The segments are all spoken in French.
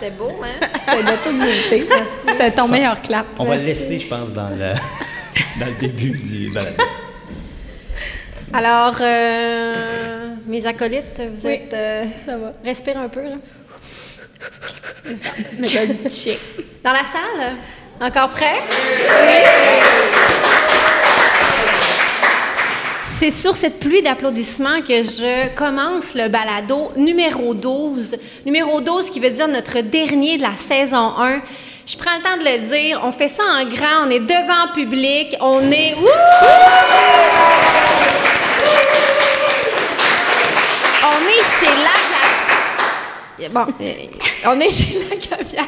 C'était beau, hein? C'est de toute beauté. C'était ton meilleur clap. On va le laisser, je pense, dans le, dans le début du balado. Alors, euh, mes acolytes, vous Oui. êtes. euh, Ça va. respire un peu, là. Mais t'as du petit chien. Dans la salle? Encore prêt? C'est sur cette pluie d'applaudissements que je commence le balado numéro 12. Numéro 12 qui veut dire notre dernier de la saison 1. Je prends le temps de le dire. On fait ça en grand. On est devant public. On est... On est chez la... Bon, euh, on est chez la Cavière.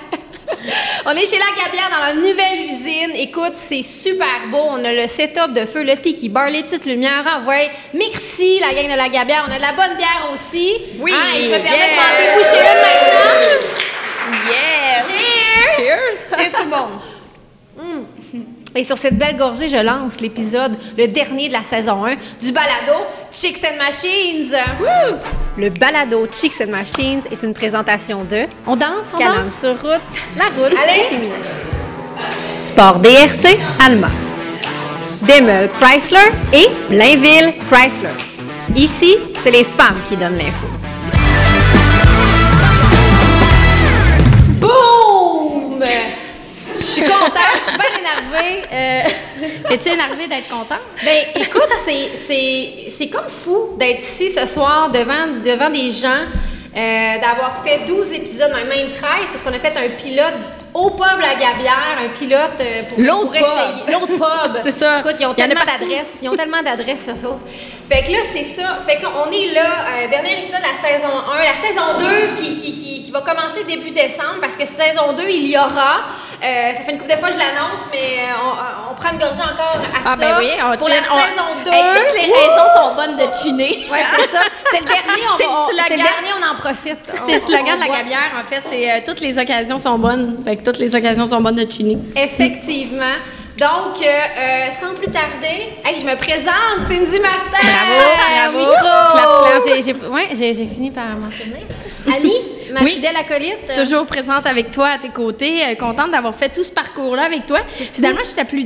On est chez La Gabière dans la nouvelle usine. Écoute, c'est super beau. On a le setup de feu, le tiki bar, les petites lumières. Ah ouais. Merci, la gang de La Gabière. On a de la bonne bière aussi. Oui, Ah, et je me permets yeah. de m'en déboucher une maintenant. Yes! Cheers! Cheers! Cheers tout le monde. Mm. Et sur cette belle gorgée, je lance l'épisode, le dernier de la saison 1 du balado Chicks and Machines. Le balado Chicks and Machines est une présentation de On danse, on danse. sur route. La roule Allez. féminin. Sport DRC Alma. Demel Chrysler et Blainville Chrysler. Ici, c'est les femmes qui donnent l'info. Suis contente, je suis bien énervée. Euh, Es-tu énervé d'être content? ben, écoute, c'est- c'est c'est comme fou d'être ici ce soir devant, devant des gens, euh, d'avoir fait 12 épisodes, même même 13, parce qu'on a fait un pilote au pub La Gabière, un pilote euh, pour, L'autre pub. L'autre pub. C'est ça. Écoute, ils ont tellement d'adresses. Ils ont tellement d'adresses, eux autres. Fait que là, c'est ça. Fait qu'on est là, euh, dernier épisode de la saison 1. La saison 2 qui, qui, qui, qui va commencer début décembre, parce que saison 2, il y aura. Euh, ça fait une couple de fois que je l'annonce, mais euh, on, on prend une gorgée encore à Ah, ça. ben oui, on Pour chill. la On- saison 2. Hey, toutes les raisons sont bonnes de chiner. Ouais, c'est ça. C'est le dernier, on le on- dernier, on en profite. C'est le slogan de la. Gabière, en fait. C'est euh, toutes les occasions sont bonnes. Fait que toutes les occasions sont bonnes de chiner. Effectivement. Donc, euh, euh, sans plus tarder, hey, je me présente, Cindy Martin. Bravo, bravo. micro. Clap, clap. Ouais, j'ai fini par m'en souvenir. Annie, ma Oui. fidèle acolyte. Toujours présente avec toi à tes côtés, euh, contente d'avoir fait tout ce parcours-là avec toi. Finalement, je suis ta plus,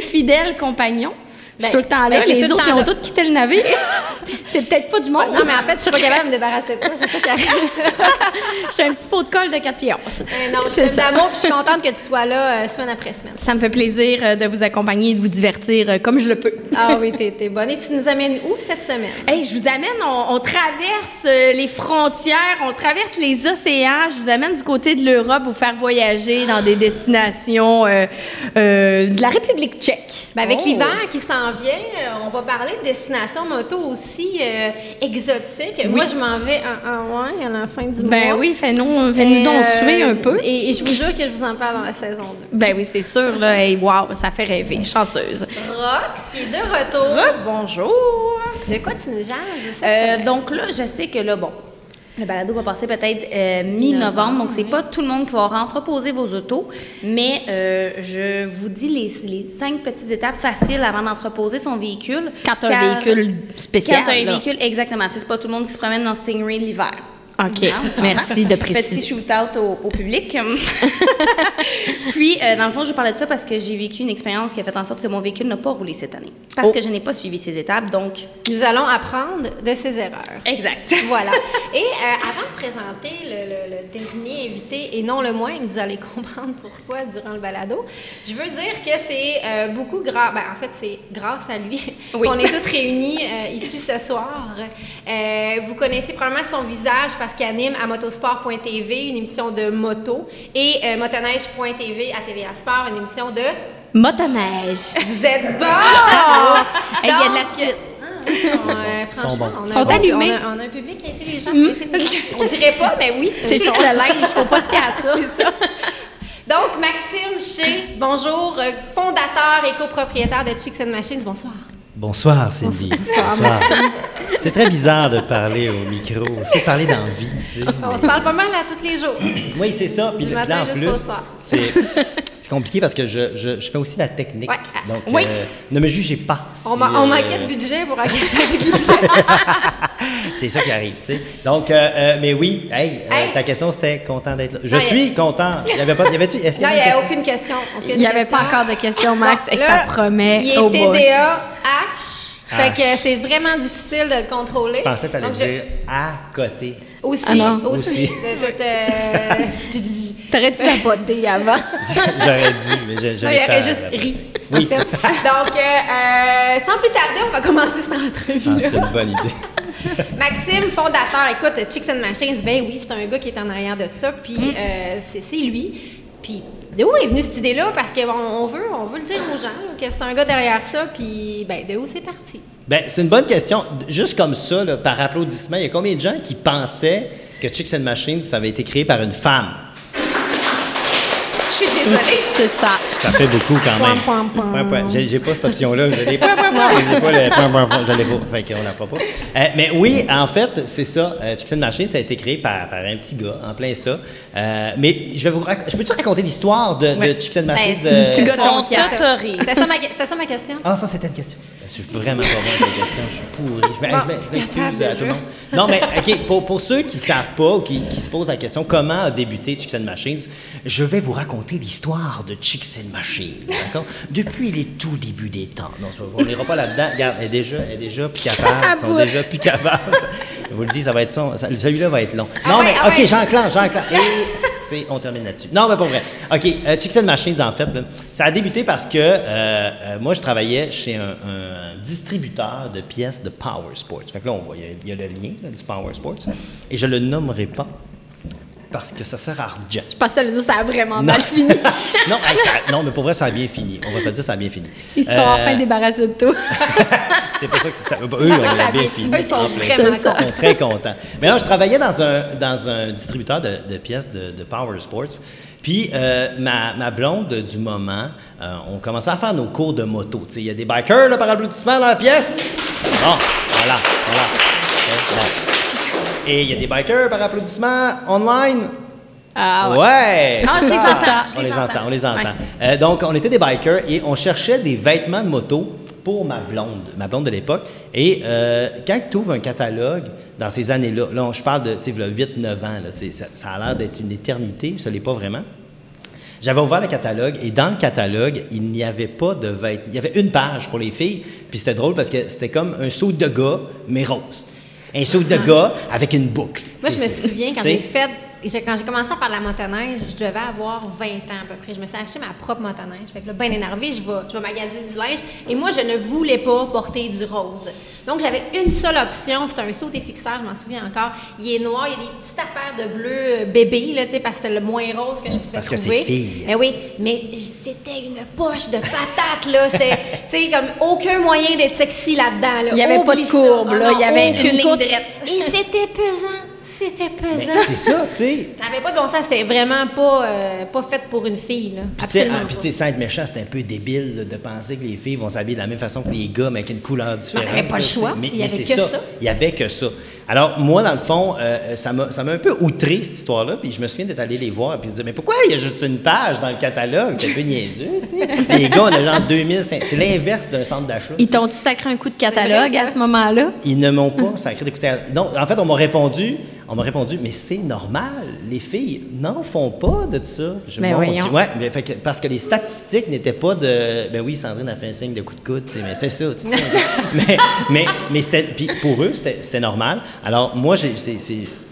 fidèle compagnon. Je suis Ben, tout le temps là. ben, les autres, ils ont tous quitté le navire. T'es peut-être pas du monde. Non, mais en fait, je suis pas capable de me débarrasser de toi, c'est ça qui arrive. Je suis un petit pot de colle de 4 pions. Mais non, je C'est suis d'amour, puis je suis contente que tu sois là euh, semaine après semaine. Ça me fait plaisir euh, de vous accompagner et de vous divertir euh, comme je le peux. Ah oui, t'es bonne. Et tu nous amènes où cette semaine? Hey, je vous amène, on, on traverse les frontières, on traverse les océans. Je vous amène du côté de l'Europe vous faire voyager dans des destinations de la République tchèque. Ben, avec Oh. l'hiver qui s'en vient, euh, on va parler de destinations moto aussi euh, exotiques. Moi, je m'en vais en, en ouais, à la fin du mois. Ben oui, fais-nous fais nous donc Euh, suer un peu. Et, et je vous jure que je vous en parle dans la saison 2. Ben oui, c'est sûr, là. Hey, wow, ça fait rêver. Chanceuse. Rox, qui est de retour. Bonjour. De quoi tu nous jases? Euh, donc là, je sais que là, bon, le balado va passer peut-être euh, mi-novembre, donc c'est pas tout le monde qui va entreposer vos autos, mais euh, je vous dis les, les cinq petites étapes faciles avant d'entreposer son véhicule. Quand un véhicule spécial, Quand un là. véhicule, exactement. C'est pas tout le monde qui se promène dans Stingray l'hiver. OK. Merci de Petit préciser. shoot-out au, au public. Puis, euh, dans le fond, je vous parlais de ça parce que j'ai vécu une expérience qui a fait en sorte que mon véhicule n'a pas roulé cette année. Parce Oh. que je n'ai pas suivi ces étapes, donc... Nous allons apprendre de ses erreurs. Exact. Voilà. Et euh, avant de présenter le, le- le dernier invité, et non le moindre, vous allez comprendre pourquoi durant le balado, je veux dire que c'est euh, beaucoup grâce, ben, en fait, c'est grâce à lui Oui. qu'on est toutes réunies euh, ici ce soir. Euh, vous connaissez probablement son visage parce qu'il anime à motosport.tv, une émission de moto, et euh, motoneige.tv à TVA Sport, une émission de... Motoneige. Vous êtes bon! Il y a de la suite. euh, franchement, bons. on a Sont allumés. On a, on a un public intelligent. intelligent. On dirait pas, mais oui. C'est juste le linge, faut pas se fier à ça. Donc, Maxime Chez, bonjour, euh, fondateur et copropriétaire de Chicks and Machines, bonsoir. Bonsoir, Cindy. Bonsoir. C'est très bizarre de parler au micro. Je peux parler dans vie, tu sais. On se parle pas mal à tous les jours. Oui, c'est ça. Puis le matin plan en plus, soir. c'est... compliqué parce que je, je, je fais aussi la technique. Ouais. Donc, Oui. euh, ne me jugez pas. si, On, ma- on euh, manquait de budget pour engager un. C'est ça qui arrive, tu sais. Donc, euh, euh, mais oui, hey, euh, Hey. ta question c'était content d'être là. Je Non, a- suis content. Il y avait pas, il y avait-tu, est-ce qu'il y non, il avait n'y avait question? aucune question. aucune Il n'y avait pas question. encore de questions, Max, et là, ça promet. Il est Oh. TDA H. Fait que c'est vraiment difficile de le contrôler. Je pensais que tu allais Donc, je- dire à côté. Aussi, Ah aussi. Aussi. T'aurais-tu vapoté avant? J'aurais dû, mais Non, l'ai il pas- aurait juste ri. Oui. En fait. Donc, euh, euh, sans plus tarder, on va commencer cette Ah, entrevue. c'est une bonne idée. Maxime, fondateur, écoute, Chicks and Machines, ben oui, c'est un gars qui est en arrière de ça, puis Mm. euh, c'est c'est lui. Puis de où est venue cette idée-là? Parce qu'on on veut, on veut le dire aux gens, là, que c'est un gars derrière ça, puis ben, de où c'est parti? Ben, c'est une bonne question. Juste comme ça, là, par applaudissement, il y a combien de gens qui pensaient que Chicks and Machines, ça avait été créé par une femme? Je suis désolée. C'est ça. Ça fait beaucoup quand même. Point, point, point. Point, point. J'ai, j'ai pas cette option-là. J'ai des pas le point, point, point. Je l'ai pas. Fait qu'on la fera pas. Euh, mais oui, en fait, c'est ça. Euh, Chicks and Machines, ça a été créé par, par un petit gars, en plein ça. Euh, mais je vais vous rac- Je peux-tu raconter l'histoire de, Ouais. de Chicks and Ben, euh, du petit gars de. C'était ça, ma- c'était ça ma question? Ah, ça, c'était une question. Je suis vraiment pas bon avec les questions. Je suis pourri. Je m'excuse à tout le monde. Non, mais OK, pour, pour ceux qui savent pas ou qui, qui se posent la question comment a débuté Chicks and Machines, je vais vous raconter l'histoire de Chicks and Machines, d'accord? Depuis les tout débuts des temps. Non, on n'ira pas là-dedans. Regarde, elle est déjà, elle est déjà plus capable. Ils sont déjà plus capables. Je vous le dis, ça va être son. ça- Celui-là va être long. Non, ouais, mais ah OK, ouais. j'enclenche, j'enclenche. Et on termine là-dessus. Non, mais pas vrai. OK, euh, Chicks and Machines, en fait, ça a débuté parce que euh, euh, moi, je travaillais chez un, distributeur de pièces de Power Sports. Fait que là, on voit, il y a- le lien du Power Sports. Et je le nommerai pas parce que ça sert à rien. Je pensais le dire, ça a vraiment Non. mal fini. non, hey, ça- non, mais pour vrai, ça a bien fini. On va se dire, ça a bien fini. Ils se sont Euh, enfin débarrassés de tout. c'est pas ça que ça. Eux, on a bien fini. Eux, sont vraiment. Ils sont très contents. Mais là, je travaillais dans un, dans un distributeur de, de pièces de, de Power Sports. Puis, euh, ma, ma blonde du moment, euh, on commençait à faire nos cours de moto. Tu sais, Il y a des bikers là, par applaudissement dans la pièce. Bon, voilà, voilà. Et il y a des bikers par applaudissement online? Ah ouais. Ouais! Ah, je c'est les ça. entends, je On les entend, on les entend. Euh, donc, on était des bikers et on cherchait des vêtements de moto pour ma blonde, ma blonde de l'époque. Et euh, quand tu ouvres un catalogue dans ces années-là, là, on- je parle de, tu sais, 8-9 ans, là, ça, ça a l'air d'être une éternité, ça l'est pas vraiment. J'avais ouvert le catalogue et dans le catalogue, il n'y avait pas de vêtements. Il y avait une page pour les filles, puis c'était drôle parce que c'était comme un saut de gars, mais rose. Un saut de gars avec une boucle. Moi, je me souviens quand j'ai fait. J'ai- Quand j'ai commencé à faire de la motoneige, je devais avoir 20 ans à peu près. Je me suis acheté ma propre motoneige. Fait que là, bien énervée, je vais, je vais magasiner du linge. Et moi, je ne voulais pas porter du rose. Donc, j'avais une seule option. C'était un saut fixeur, je m'en souviens encore. Il est noir, il y a des petites affaires de bleu euh, bébé, là, tu sais, parce que c'était le moins rose que je pouvais Parce que trouver. c'est fille. Eh oui, mais c'était une poche de patates, là. C'était, tu sais, comme aucun moyen d'être sexy là-dedans, là. Il y avait pas de ça. courbe, Ah là. non, Il y avait aucune une ligne. Et c'était pesant. C'était pesant. c'est ça, tu sais. Ça n'avait pas de bon sens. C'était vraiment pas, euh, pas fait pour une fille, là. Puis, tu sais, Absolument ah, puis, pas. tu sais, sans être méchant, c'est un peu débile là, de penser que les filles vont s'habiller de la même façon que les gars, mais avec une couleur différente. il y avait pas le là, choix. Mais, Il y mais avait c'est que ça. Il y avait que ça. Alors, moi, dans le fond, euh, ça m'a ça m'a un peu outré, cette histoire-là. Puis je me souviens d'être allé les voir et de dire, mais pourquoi il y a juste une page dans le catalogue? C'est un peu niaiseux, tu sais. Les gars, on a genre 2500. C'est l'inverse d'un centre d'achat. Ils t'ont-tu sacré un coup de catalogue à ce moment-là? Ils ne m'ont pas sacré d'écouter. Non, en fait, on m'a répondu, on m'a répondu, mais c'est normal. Les filles n'en font pas de ça. Je, Mais voyons. Ouais, mais fait que- parce que les statistiques n'étaient pas de. Ben oui, Sandrine a fait un signe de coup de coude, mais c'est ça. mais mais, mais c'était. Puis pour eux, c'était normal. Alors, moi, j'ai,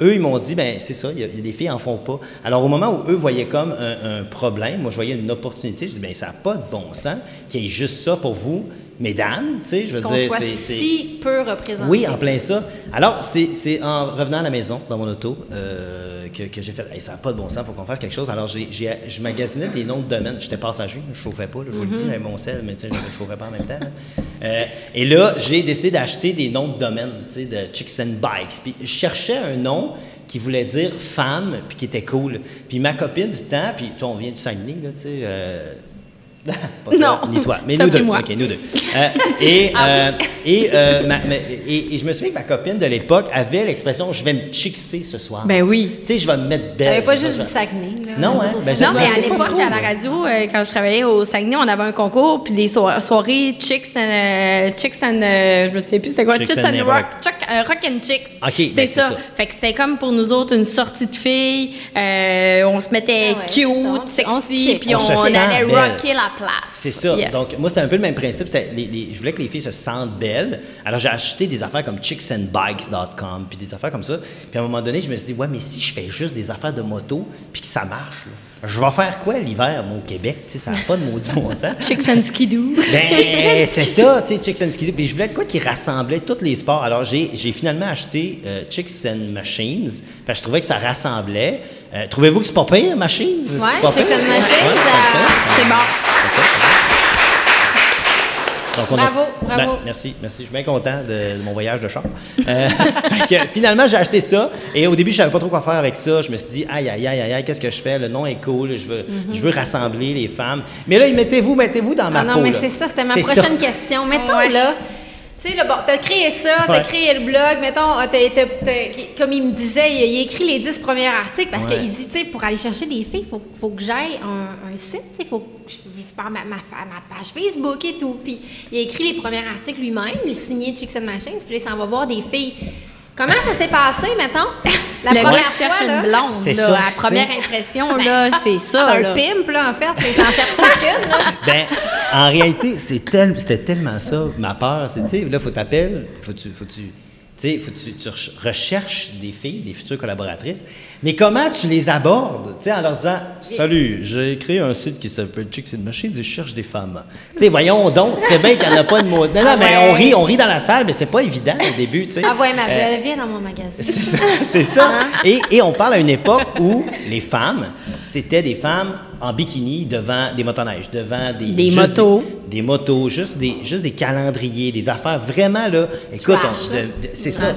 eux, ils m'ont dit, ben c'est ça, y a, les filles en font pas. Alors, au moment où eux voyaient comme un, un problème, moi, je voyais une opportunité, je dis, ben ça n'a pas de bon sens qu'il y ait juste ça pour vous, mesdames, tu sais, je veux dire. soit si peu représenté. oui, en plein ça. Alors, c'est en revenant à la maison, dans mon auto, euh, que, que j'ai fait Hey, ça n'a pas de bon sens, il faut qu'on fasse quelque chose. Alors, j'ai- je magasinais des noms de domaines. J'étais passager, je ne chauffais pas, là, je vous le dis, j'avais mon sel, mais tu sais, je ne chauffais pas en même temps. là. Euh, et là, j'ai décidé d'acheter des noms de domaines, tu sais, de Chicks and Bikes. Puis, je cherchais un nom qui voulait dire femme, puis qui était cool. Puis ma copine du temps, puis on vient du Saguenay, là, tu sais, euh, Pas toi, Non. Ni toi. Mais Ça, nous deux. moi. OK, nous deux. Euh, et, euh, et, euh, ma- ma- et, et je me souviens que ma copine de l'époque avait l'expression je vais me chixer ce soir. Ben oui. Tu sais, je vais me mettre belle. T'avais pas juste du Saguenay, là. Non, hein, ben, Saguenay. Non, mais à pas l'époque, à la radio, euh, quand je travaillais au Saguenay, on avait un concours, puis les so- soirées Chicks and, euh, Chicks and euh, je me souviens plus c'était quoi, Chicks Chicks and and Rock. Rock, Chuck- Rock and Chicks. OK, c'est ben, c'est ça. ça. Fait que c'était comme pour nous autres une sortie de filles, euh, on se mettait Ah ouais, cute, sexy, puis On allait rocker la place. C'est ça. Yes. Donc, moi, c'était un peu le même principe. C'était les- les- je voulais que les filles se sentent belles. Alors, j'ai acheté des affaires comme chicksandbikes.com, puis des affaires comme ça. Puis à un moment donné, je me suis dit, ouais, mais si je fais juste des affaires de moto, puis que ça marche, là, je vais faire quoi l'hiver, moi, au Québec? Tu sais, ça n'a pas de maudit bon sens. Chicks and Skidoo. Ben, c'est ça, tu sais, Chicks and Skidoo. Puis je voulais de quoi qui rassemblait tous les sports. Alors, j'ai finalement acheté euh, Chicks and Machines, parce que je trouvais que ça rassemblait. Euh, Trouvez-vous que c'est pas pire, Machines? Ouais, pas Chicks pire, and? Machines, Ouais, euh. C'est bon. Donc, on Bravo, a- bravo. Ben, merci, merci. Je suis bien content de, de mon voyage de char. Euh, finalement, j'ai acheté ça. Et au début, je savais pas trop quoi faire avec ça. Je me suis dit, aïe, aïe, aïe, aïe, aïe, qu'est-ce que je fais? Le nom est cool. Je veux, je veux rassembler les femmes. Mais là, mettez-vous, mettez-vous dans ma Ah non, peau. mais c'est ça, c'était ma prochaine ça. question. Mettons, Ouais. là, tu sais, là, bon, t'as créé ça, t'as Ouais. créé le blog, mettons, euh, t'as- t'as- t'as- comme il me disait, il, il a écrit les 10 premiers articles parce Ouais. qu'il dit, tu sais, pour aller chercher des filles, il faut, faut que j'aille un, un site, tu sais, faut que je par ma, ma, ma page Facebook et tout. Puis il a écrit les premiers articles lui-même, il a signé Chicks and Machines, puis là, il s'en va voir des filles. Comment ça s'est passé, mettons? La le première gars cherche fois, une blonde. C'est là, ça, première impression, là, c'est C'est ça. un là. pimp, là, en fait. Il s'en cherche plus qu'une, là. Ben, en réalité, c'est tel- c'était tellement ça, ma peur. C'est, tu sais, là, faut t'appeler, faut tu, faut tu, tu sais, faut tu, tu rech- recherches des filles, des futures collaboratrices, mais comment tu les abordes, tu sais, en leur disant « Salut, j'ai créé un site qui s'appelle Chicks and Machines et je cherche des femmes. » Tu sais, voyons donc, sais bien qu'il n'y en a pas de mot. Non, non, Ah mais on rit, on rit dans la salle, mais c'est pas évident au début, tu sais. Ah ouais, ma Euh, belle, viens dans mon magazine. c'est ça. c'est. Et, et on parle à une époque où les femmes, c'était des femmes en bikini devant des motoneiges, devant des... Des motos. Des, des motos, juste des, juste des calendriers, des affaires vraiment, là... Écoute, c'est ça,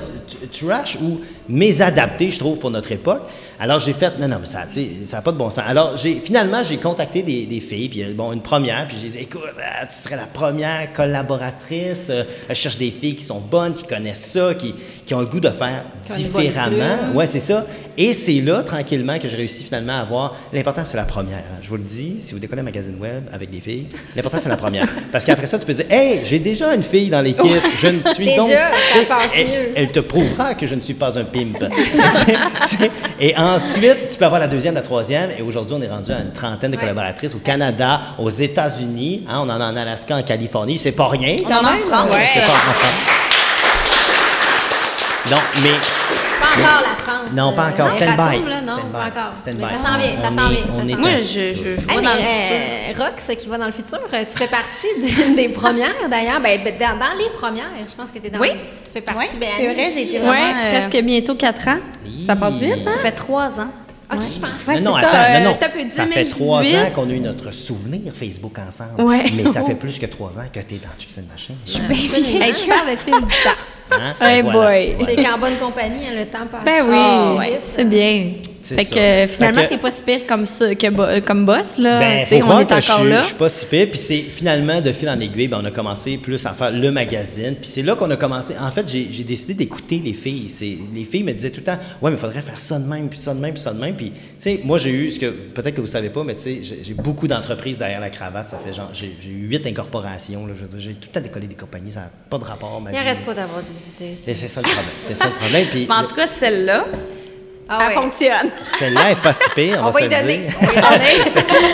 trash ou mésadapté, je trouve, pour notre époque. Alors, j'ai fait... Non, non, mais ça n'a pas de bon sens. Alors, j'ai finalement, j'ai contacté des, des filles, puis bon, une première, puis j'ai dit, écoute, euh, tu serais la première collaboratrice, euh, je cherche des filles qui sont bonnes, qui connaissent ça, qui, qui ont le goût de faire différemment. Ouais, c'est ça. Et c'est là, tranquillement, que j'ai réussi finalement à avoir. L'important, c'est la première. hein. Je vous le dis, si vous décollez un magazine web avec des filles, l'important, c'est la première. Parce qu'après ça, tu peux dire Hey, j'ai déjà une fille dans l'équipe. Je ne suis Déjà, donc. ça passe elle, mieux. elle te prouvera que je ne suis pas un pimp. Et ensuite, tu peux avoir la deuxième, la troisième. Et aujourd'hui, on est rendu à une trentaine de collaboratrices au Canada, aux États-Unis. hein, on en a en Alaska, en Californie. C'est pas rien. On en a en France. C'est pas en France. Non, mais encore la France. Non, pas euh, encore. Stand by. non, Stand pas encore. Stand by. ça s'en vient, ça On s'en est- vient. Moi, je, je, je Hey, vois dans le futur. euh, Rox, qui va dans le futur, euh, tu fais partie de- des premières d'ailleurs. Ben, ben, dans, dans les premières, je pense que tu es dans Oui. Tu fais partie. Oui, ben, c'est vrai, j'ai été vraiment, Ouais, presque bientôt 4 ans. Ça passe vite, hein? Ça fait trois ans. Ok, je pense. Ouais, non, non, c'est attends, ça, non, euh, non. tape Ça fait 2018. trois ans qu'on a eu notre souvenir Facebook ensemble. Ouais. Mais ça fait plus que trois ans que tu es dans Chicks and Machine. Hey, je parle le fil du temps. Hein? Hey Voilà. boy. Voilà. C'est qu'en bonne compagnie, hein, le temps passe. Ben oui, c'est bien. C'est Fait ça. que euh, finalement, Fait que- t'es pas si pire comme, ça, que euh, comme boss, là. Ben, faut on croire est que je encore suis, là. je suis pas si pire. Puis c'est finalement, de fil en aiguille, ben, on a commencé plus à faire le magazine. Puis c'est là qu'on a commencé. En fait, j'ai j'ai décidé d'écouter les filles. C'est- Les filles me disaient tout le temps, ouais, mais il faudrait faire ça de même, puis ça de même, puis ça de même. Puis, tu sais, moi, j'ai eu ce que, peut-être que vous savez pas, mais tu sais, j'ai j'ai beaucoup d'entreprises derrière la cravate. Ça fait genre, j'ai j'ai eu huit incorporations. Là, je veux dire, j'ai tout le temps décollé des compagnies. Ça n'a pas de rapport. Ma Il vie. arrête pas d'avoir des idées. Et c'est ça le problème. C'est ça le problème. Puis Mais en tout cas, celle-là, Ah Elle ouais. fonctionne. celle-là est pas si pire, on, On va se donner. dire. On va y donner.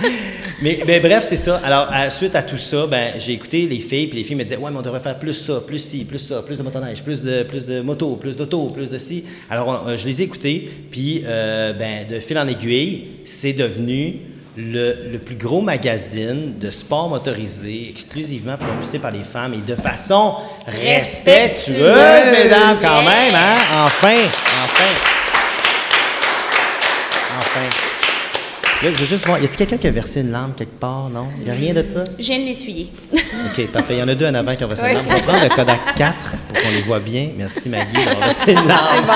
Mais, mais bref, c'est ça. Alors, à- suite à tout ça, ben, j'ai écouté les filles, puis les filles me disaient Ouais, mais on devrait faire plus ça, plus ci, plus ça, plus de motoneige, plus de, plus de moto, plus d'auto, plus de ci. Alors, on- euh, je les ai écoutées, puis euh, ben, de fil en aiguille, c'est devenu le, le plus gros magazine de sport motorisé exclusivement propulsé par les femmes et de façon respectueuse, Respectueuse. mesdames, quand même, hein? Enfin, enfin. Enfin. Là, je veux juste voir, y a-t-il quelqu'un qui a versé une larme quelque part, non? Y a rien de ça? je viens de l'essuyer. OK, parfait. Il y en a deux en avant qui ont versé une larme. Je vais prendre le Kodak 4 pour qu'on les voit bien. Merci, Maggie, d'avoir versé une larme.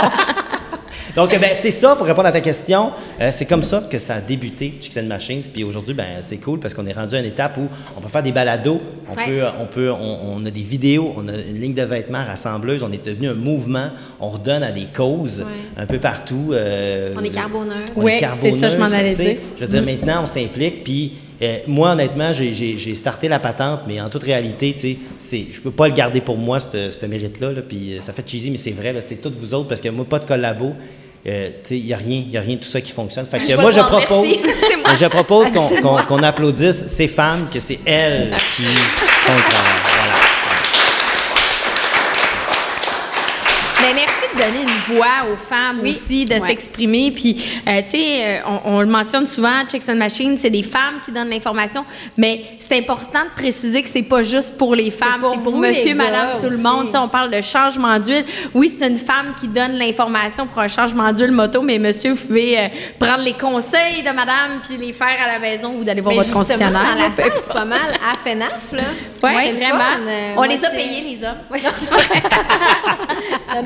Donc, ben, c'est ça pour répondre à ta question. Euh, c'est comme ça que ça a débuté, Chicks and Machines. Puis aujourd'hui, ben, c'est cool parce qu'on est rendu à une étape où on peut faire des balados, on, Ouais. peut, on, peut, on, on a des vidéos, on a une ligne de vêtements rassembleuse, on est devenu un mouvement, on redonne à des causes Ouais. un peu partout. euh, On est carboneurs. on Ouais, est c'est carboneux, ça, je m'en allais dire. Je veux dire, maintenant, on s'implique, puis euh, moi, honnêtement, j'ai- j'ai j'ai starté la patente, mais en toute réalité, tu sais, c'est- je peux pas le garder pour moi, ce ce mérite-là, là, puis ça fait cheesy, mais c'est vrai, c'est toutes vous autres, parce que moi, pas de collabo, euh, il n'y a rien, il a rien de tout ça qui fonctionne. Fait que Je moi, je propose, je propose qu'on qu'on- applaudisse ces femmes, que c'est elles qui font le travail. Voilà. Mais merci de donner une voix aux femmes Oui. aussi, de Ouais. s'exprimer. Puis, euh, tu sais, euh, on, on le mentionne souvent, Chicks and Machines, c'est des femmes qui donnent l'information. Mais c'est important de préciser que c'est pas juste pour les femmes, pour c'est pour vous, monsieur, madame, tout le monde. Tu sais, on parle de changement d'huile. Oui, c'est une femme qui donne l'information pour un changement d'huile moto, mais monsieur, vous pouvez euh, prendre les conseils de madame puis les faire à la maison ou d'aller voir Mais votre concessionnaire. dans la salle, c'est pas mal à FNAF, là. Ouais, le vraiment. fun, on moi, les a payés, les hommes. Ouais, non,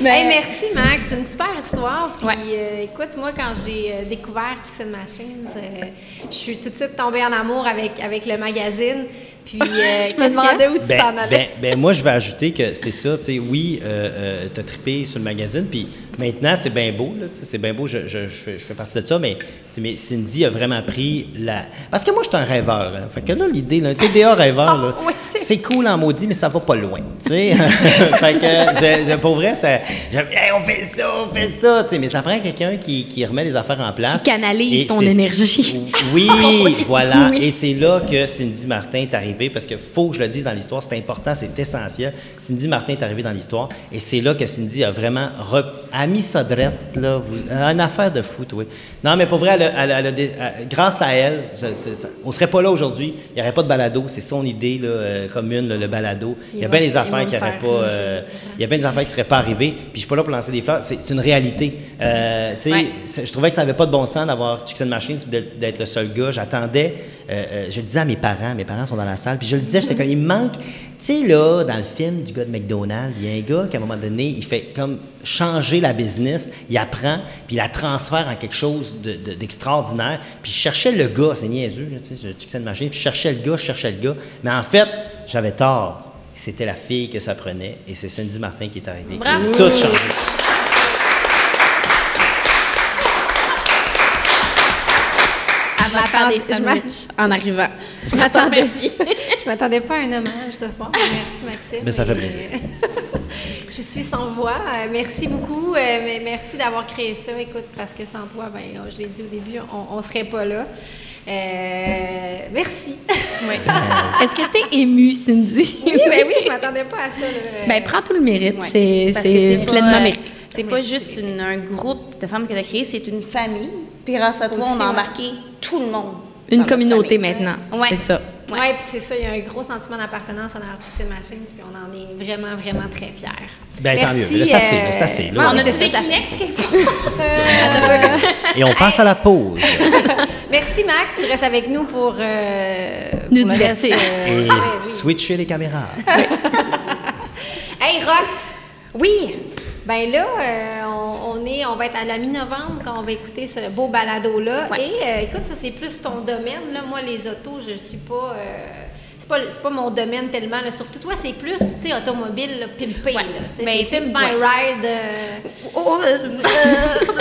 non. Hey, merci, Max. C'est une super histoire. Puis, Ouais. euh, écoute, moi, quand j'ai euh, découvert Chicks and Machines, euh, je suis tout de suite tombée en amour avec, avec le magazine. Puis, euh, je me demandais où tu Ben, t'en allais. ben, ben, moi, je vais ajouter que c'est ça, tu sais, oui, euh, tu as trippé sur le magazine, puis maintenant, c'est bien beau, là, tu sais, c'est bien beau, je, je, je fais, je fais partie de ça, mais, tu sais, mais Cindy a vraiment pris la... Parce que moi, je suis un rêveur, hein, fait que là, l'idée, là, un TDA rêveur, là, Oui, c'est- cool en maudit, mais ça va pas loin, tu sais. fait que, je- pour vrai, ça, Hey, on fait ça, on fait ça, tu sais, mais ça prend quelqu'un qui, qui remet les affaires en place. Qui canalise ton énergie. Oui, Oui. voilà, Oui. et c'est là que Cindy Martin est arrivée, parce qu'il faut que je le dise dans l'histoire, c'est important, c'est essentiel. Cindy Martin est arrivée dans l'histoire, et c'est là que Cindy a vraiment re- a mis ça drette, là, vous- une affaire de foot, oui. Non, mais pour vrai, elle elle elle elle- grâce à elle, je- ça- on serait pas là aujourd'hui, il n'y aurait pas de balado, c'est son idée là, euh, commune, là, le balado. Il y a bien des affaires qui n'auraient pas... euh, il y a bien des affaires qui ne seraient pas arrivées, puis je suis pas là pour lancer des fleurs, c'est une réalité. Euh, Ouais. je trouvais que ça n'avait pas de bon sens d'avoir Chicks and Machines d'être le seul gars. J'attendais, euh, euh, je le disais à mes parents, mes parents sont dans la salle, puis je le disais, j'étais comme, il me manque, tu sais, là, dans le film du gars de McDonald's, il y a un gars qui, à un moment donné, il fait comme changer la business, il apprend, puis il la transfère en quelque chose de- de- d'extraordinaire. puis je cherchais le gars, c'est niaiseux, tu sais, Chicks and Machines, puis je cherchais le gars, je cherchais le gars. Mais en fait, j'avais tort. C'était la fille que ça prenait, et c'est Cindy Martin qui est arrivée, Bravo. qui a tout changé. Des m'attendais- je en arrivant. Je m'attendais, je m'attendais pas à un hommage ce soir. Merci, Maxime. Mais ça fait plaisir. je suis sans voix. Euh, merci beaucoup. euh, mais merci d'avoir créé ça. Écoute, parce que sans toi, ben, je l'ai dit au début, on ne serait pas là. Euh, merci. Est-ce que t'es émue, Cindy? oui, ben oui, je m'attendais pas à ça. là. Ben, prends tout le mérite. C'est pas, pleinement euh, mérité. C'est pas juste une- un groupe de femmes que tu as créé, c'est une famille. Puis grâce à toi, Aussi, on a ouais. embarqué tout le monde. Une communauté maintenant. Ouais. C'est ça. Oui, puis c'est ça, il y a un gros sentiment d'appartenance envers Chicks and Machines, puis on en est vraiment, vraiment très fiers. Ben, tant Merci, mieux. Là, c'est assez, là, c'est euh, assez, là. ouais, On a du Kleenex Et on passe à la pause. Merci, Max. Tu restes avec nous pour euh, Nous pour divertir. reste, euh, Et ouais, oui. switcher les caméras. Hey, Rox! Oui. Ben là, euh, on, on est, on va être à la mi-novembre quand on va écouter ce beau balado-là. Ouais. Et euh, écoute, ça c'est plus ton domaine. Là. Moi, les autos, je suis pas. euh, c'est pas, c'est pas mon domaine tellement. Là. Surtout toi, c'est plus, tu sais, automobile, pimpé. Ouais. Là, Tu sais, Ben, c'est Pimp My ouais. Ride. euh,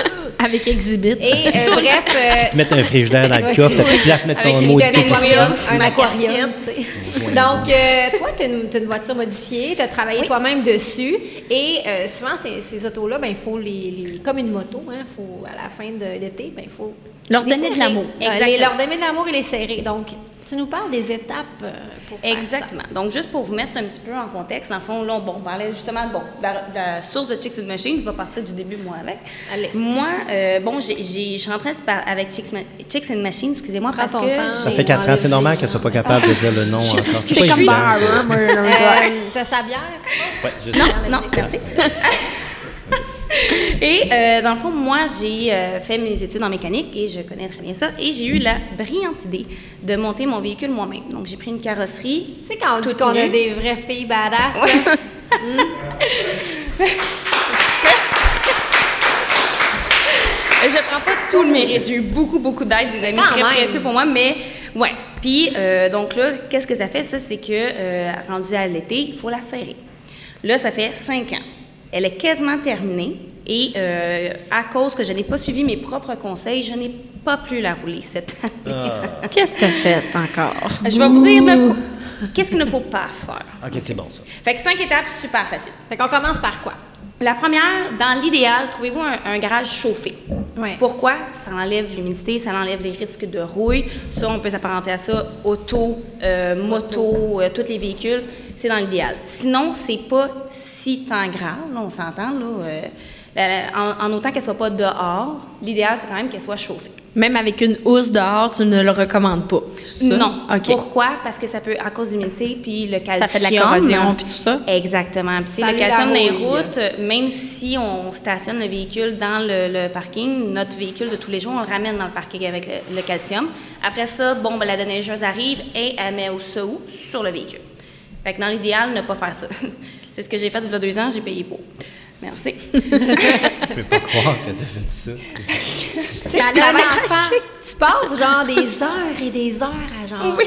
Avec Exhibit. et euh, bref. euh, Tu mets un frigidaire dans le coffre, t'as plus de place mettre ton épicé. aquarium, un aquarium, casquette. tu sais. Donc, euh, toi, tu as, une voiture modifiée, tu as travaillé toi-même dessus. Et euh, souvent, ces, ces autos-là, ben, il faut les, les- Comme une moto, hein, faut, à la fin de l'été, ben, il faut. Leur donner de l'amour. Euh, leur donner de l'amour et les serrer. Donc, tu nous parles des étapes euh, pour faire ça. Exactement. Donc, juste pour vous mettre un petit peu en contexte, dans le fond, là, on, bon, on parlait justement bon, de la, de la source de Chicks and Machine. Je vais partir du début, moi, avec. Allez. Moi, euh, bon, je suis en train de parler avec Chicks, Ma- Chicks and Machine, excusez-moi, parce que temps. Ça fait 4 ans, c'est normal qu'elle soit pas capable de dire le nom encore. C'est je pas suis évident. Euh, T'as sa bière? Ouais, Non, non, merci. Et euh, dans le fond, moi, j'ai euh, fait mes études en mécanique et je connais très bien ça. Et j'ai eu la brillante idée de monter mon véhicule moi-même. Donc, j'ai pris une carrosserie. Tu sais, quand on dit qu'on a des vraies filles badass, là, je prends pas tout le mérite. J'ai eu beaucoup, beaucoup d'aide, des amis Quand très même. précieux pour moi, mais ouais. Puis, euh, donc là, qu'est-ce que ça fait? Ça, c'est que, rendu à l'été, il faut la serrer. Là, ça fait cinq ans. Elle est quasiment terminée et euh, à cause que je n'ai pas suivi mes propres conseils, je n'ai pas pu la rouler cette année. Qu'est-ce que t'as fait encore? Je vais vous dire de quoi- qu'est-ce qu'il ne faut pas faire. OK, c'est bon, ça. Fait que cinq étapes super faciles. Fait qu'on commence par quoi? La première, dans l'idéal, trouvez-vous un, un garage chauffé. Ouais. Pourquoi? Ça enlève l'humidité, ça enlève les risques de rouille. Ça, on peut s'apparenter à ça, auto, euh, moto, euh, tous les véhicules. C'est dans l'idéal. Sinon, c'est pas si tant grave, là, on s'entend, là. euh, en, en autant qu'elle soit pas dehors, l'idéal, c'est quand même qu'elle soit chauffée. Même avec une housse dehors, tu ne le recommandes pas. ça? Non. Pourquoi? Parce que ça peut, à cause de l'humidité, puis le calcium. Ça fait de la corrosion puis tout ça? Exactement. Puis, le calcium dans les routes, même si on stationne le véhicule dans le, le parking, notre véhicule de tous les jours, on le ramène dans le parking avec le, le calcium. Après ça, bon, ben, la déneigeuse arrive et elle met au ça où? Sur le véhicule. Fait que dans l'idéal, ne pas faire ça. C'est ce que j'ai fait il y a deux ans, j'ai payé pour. Merci. Je peux pas croire que tu as fait ça. Tu sais, tu tu passes genre des heures et des heures à genre. Oui.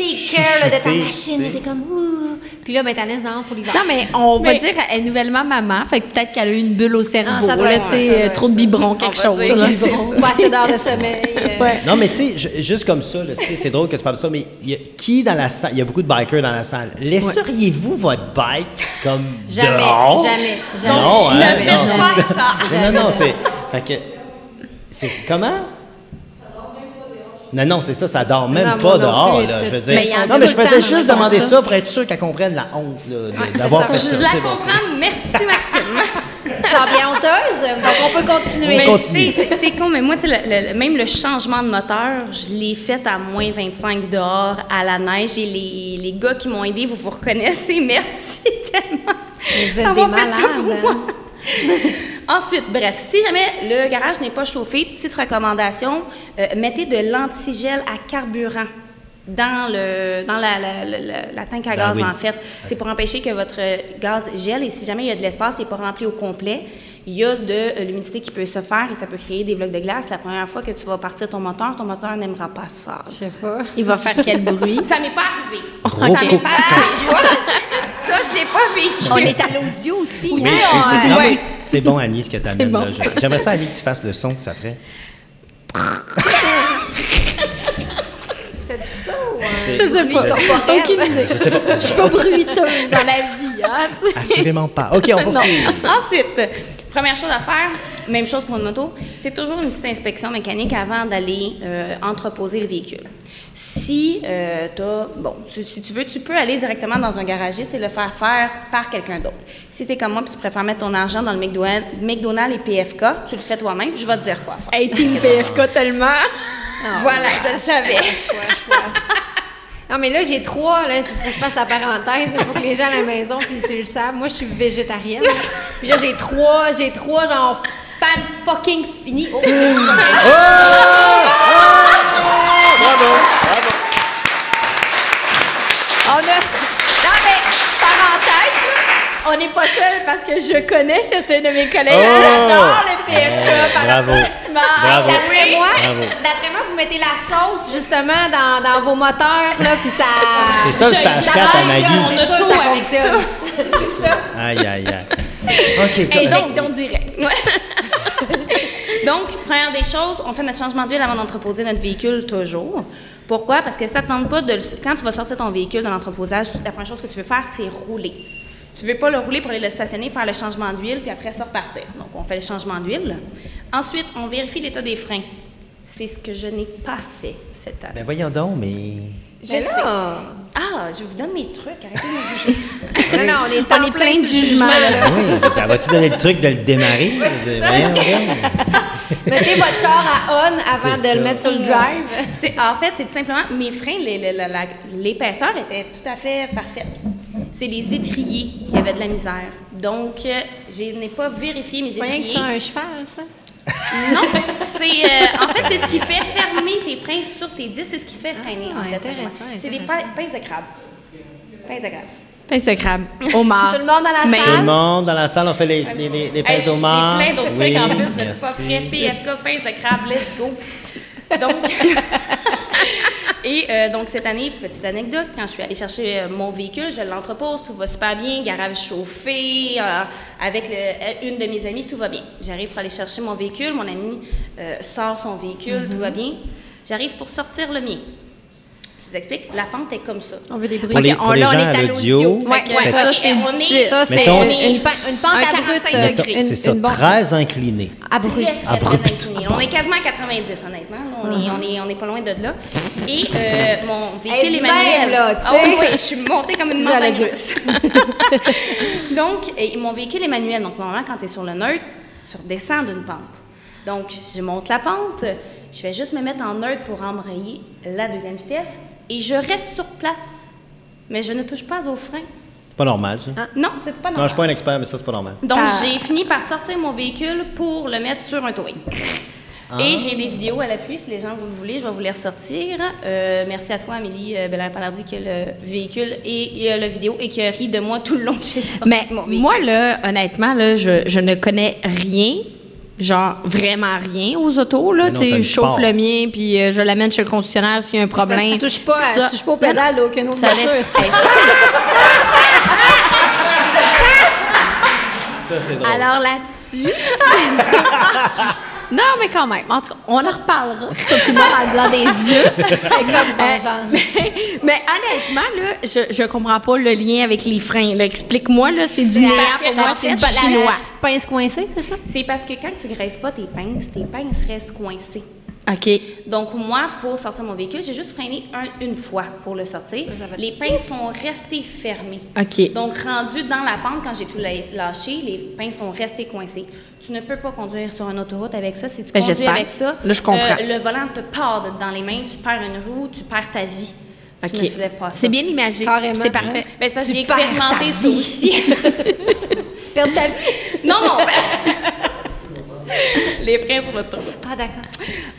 T'es cœur là, de ta machine, t'es comme ouh. Puis là, ben t'as laisse dehors pour l'hiver. Non, mais on va Mais- dire elle est nouvellement maman, fait que peut-être qu'elle a eu une bulle au cerveau, Ah, ça doit là, être ça, euh, être trop de biberon, quelque chose. Pas assez d'heures de sommeil. euh. Ouais. Non, mais tu sais, ju- juste comme ça, là, tu sais, c'est drôle que tu parles de ça, mais il y a- qui dans la salle, il y a beaucoup de bikers dans la salle, laisseriez-vous votre bike comme Jamais, dehors? jamais, jamais. Non, hein, non. Non, non, non, c'est... Fait que... C'est... Comment? Non, non, c'est ça, ça dort même Non, pas dehors, plus, là, tout- je veux dire. Non, mais je faisais juste demander ça. ça pour être sûr qu'elle comprenne la honte là, de- Ouais, c'est d'avoir ça. fait Je ça. Je la bon, comprends. Merci, Maxime. Tu te sens bien honteuse, donc on peut continuer. On continue. tu sais, C'est c'est con, mais moi, le- le- même le changement de moteur, je l'ai fait à moins 25 dehors, à la neige. Et les, les gars qui m'ont aidé, vous vous reconnaissez. Merci tellement. Mais vous êtes d'avoir des fait ça pour malades, moi. hein. Ensuite, bref, si jamais le garage n'est pas chauffé, petite recommandation, euh, mettez de l'antigel à carburant dans le dans la, la, la, la- la tank à Ben gaz, oui. en fait. C'est pour empêcher que votre gaz gèle et si jamais il y a de l'espace, il n'est pas rempli au complet, il y a de euh, l'humidité qui peut se faire et ça peut créer des blocs de glace. La première fois que tu vas partir ton moteur, ton moteur n'aimera pas ça. Je sais pas. Il va faire quel bruit? Ça m'est pas arrivé. Gros ça m'est pas arrivé. Ça, je l'ai pas vécu. On est à l'audio aussi. Mais- hein? c'est- non, ouais. mais c'est bon, Annie, ce que tu amènes bon. là. J'aimerais ça, Annie, que tu fasses le son que ça ferait. C'est ça ou C'est- Je sais pas. Je- Aucune idée. Je sais pas. Je suis pas bruiteuse dans la vie, hein. Assurément pas. OK, on poursuit. Ensuite, première chose à faire, même chose pour une moto, c'est toujours une petite inspection mécanique avant d'aller euh, entreposer le véhicule. Si, euh, t'as- bon, tu- si tu veux, tu peux aller directement dans un garagiste et le faire faire par quelqu'un d'autre. Si tu es comme moi et tu préfères mettre ton argent dans le McDonald's, McDonald's et PFK, tu le fais toi-même, je vais te dire quoi faire. Hey, team PFK tellement. voilà, je le savais. Non, mais là, j'ai trois, là, il faut que je fasse la parenthèse, il faut que les gens à la maison, puis ils le savent. Moi, je suis végétarienne. Puis là, j'ai trois, j'ai trois, genre, fan fucking fini. Oh! Bravo, bravo. On a. Non, mais, parenthèse, on n'est pas seul parce que je connais certains de mes collègues. Oh! J'adore le PFK par bravo. D'après moi, Bravo. d'après moi, vous mettez la sauce, justement, dans, dans vos moteurs, là, puis ça... C'est ça le stage ça 4 à Maggie. c'est que ça Auto avec fonctionne. C'est ça. Aïe, aïe, aïe. OK, Injection directe. Donc, première des choses, on fait notre changement d'huile avant d'entreposer notre véhicule toujours. Pourquoi? Parce que ça ne tente pas de. le- Quand tu vas sortir ton véhicule de l'entreposage, la première chose que tu veux faire, c'est rouler. Tu veux pas le rouler pour aller le stationner, faire le changement d'huile, puis après ça repartir. Donc, on fait le changement d'huile. Ensuite, on vérifie l'état des freins. C'est ce que je n'ai pas fait cette année. Ben voyons donc, mais... Je Mais sais. là, Ah, je vous donne mes trucs, arrêtez de me juger. non, non, on est, On est plein de jugements. Oui, ça va-tu donner le truc de le démarrer? Mettez votre char à on avant de ça. le mettre sur le drive. En fait, c'est tout simplement, mes freins, l'épaisseur était tout à fait parfaite. C'est les étriers qui avaient de la misère. Donc, euh, je n'ai pas vérifié mes C'est rien que étriers. ça, un cheval, ça? Non, c'est euh, en fait c'est ce qui fait fermer tes freins sur tes disques, c'est ce qui fait freiner Ah, en fait. C'est des pinces de crabe. Pinces de crabe. Pince de crabe. Homard. Tout le monde dans la Mais- Tout le salle. monde dans la salle, on fait les, les, les, les Hey, pinces J'ai au mar. plein d'autres Oui, trucs en plus, êtes pas prêts. PFK, pince de crabe, let's go. Donc, et euh, donc cette année, petite anecdote, quand je suis allée chercher euh, mon véhicule, je l'entrepose, tout va super bien, garage chauffé, euh, avec le- une de mes amies, tout va bien. J'arrive pour aller chercher mon véhicule, mon ami sort son véhicule, tout va bien. J'arrive pour sortir le mien. Je vous explique, la pente est comme ça. On veut des bruits. Pour les, Ok, on- pour les là, on gens est à l'audio. Ouais, c'est- ça, c'est on est- difficile. Ça, c'est une, une, pen- une pente Un abrupte. 45 euh, c'est ça, une très incliné. Abrupte. Très, très, très Abrupt. incliné. On est quasiment à 90, honnêtement. On, est, on, est, on est pas loin de là. Et euh, mon véhicule Elle-même, Emmanuel. là, tu Ah oui, je suis montée comme une montagne russe. donc, et mon véhicule Emmanuel, donc normalement, quand tu es sur le neutre, tu redescends d'une pente. Donc, je monte la pente, je vais juste me mettre en neutre pour embrayer la deuxième vitesse et je reste sur place. Mais je ne touche pas aux freins. Pas normal, ça. Non, c'est pas Non, normal. je suis pas un expert, mais ça, c'est pas normal. Donc, Ah. j'ai fini par sortir mon véhicule pour le mettre sur un towing. Et j'ai des vidéos à l'appui, si les gens vous le voulez, je vais vous les ressortir. Euh, merci à toi, Amélie euh, Belair-Palardi, qui a le véhicule et, et, euh, la vidéo et qui a ri de moi tout le long que j'ai sorti Mais mon véhicule. moi, là, honnêtement, là, je, je ne connais rien, genre vraiment rien aux autos. Là, Tu je chauffe le mien, puis euh, je l'amène chez le concessionnaire s'il y a un problème. tu touches pas, Ça- tu touches pas au pédale d'aucune autre Ça voiture. Hey, ça, Ça, c'est c'est- drôle. Alors là-dessus. non, mais quand même. En tout cas, on en reparlera. Tout le monde dans le blanc des yeux. Euh, genre. mais, mais honnêtement, là, je, je comprends pas le lien avec les freins. Explique-moi, là, c'est du que pour moi, c'est du la- chinois. Pince coincée, c'est ça? C'est parce que quand tu graisses pas tes pinces, tes pinces restent coincées. OK. Donc, moi, pour sortir mon véhicule, j'ai juste freiné un- une fois pour le sortir. Les pinces sont restées fermées. OK. Donc, rendu dans la pente, quand j'ai tout lâché, les pinces sont restées coincées. Tu ne peux pas conduire sur une autoroute avec ça. Si tu Ben, conduis avec ça, Là, je comprends. euh, le volant te part dans les mains, tu perds une roue, tu perds ta vie. OK. Tu ne fais pas ça. C'est bien imagé. Carrément. C'est parfait. Ben, c'est parce que j'ai expérimenté ça aussi. Perdre ta vie. non, non. les freins sur l'autoroute. Ah, d'accord.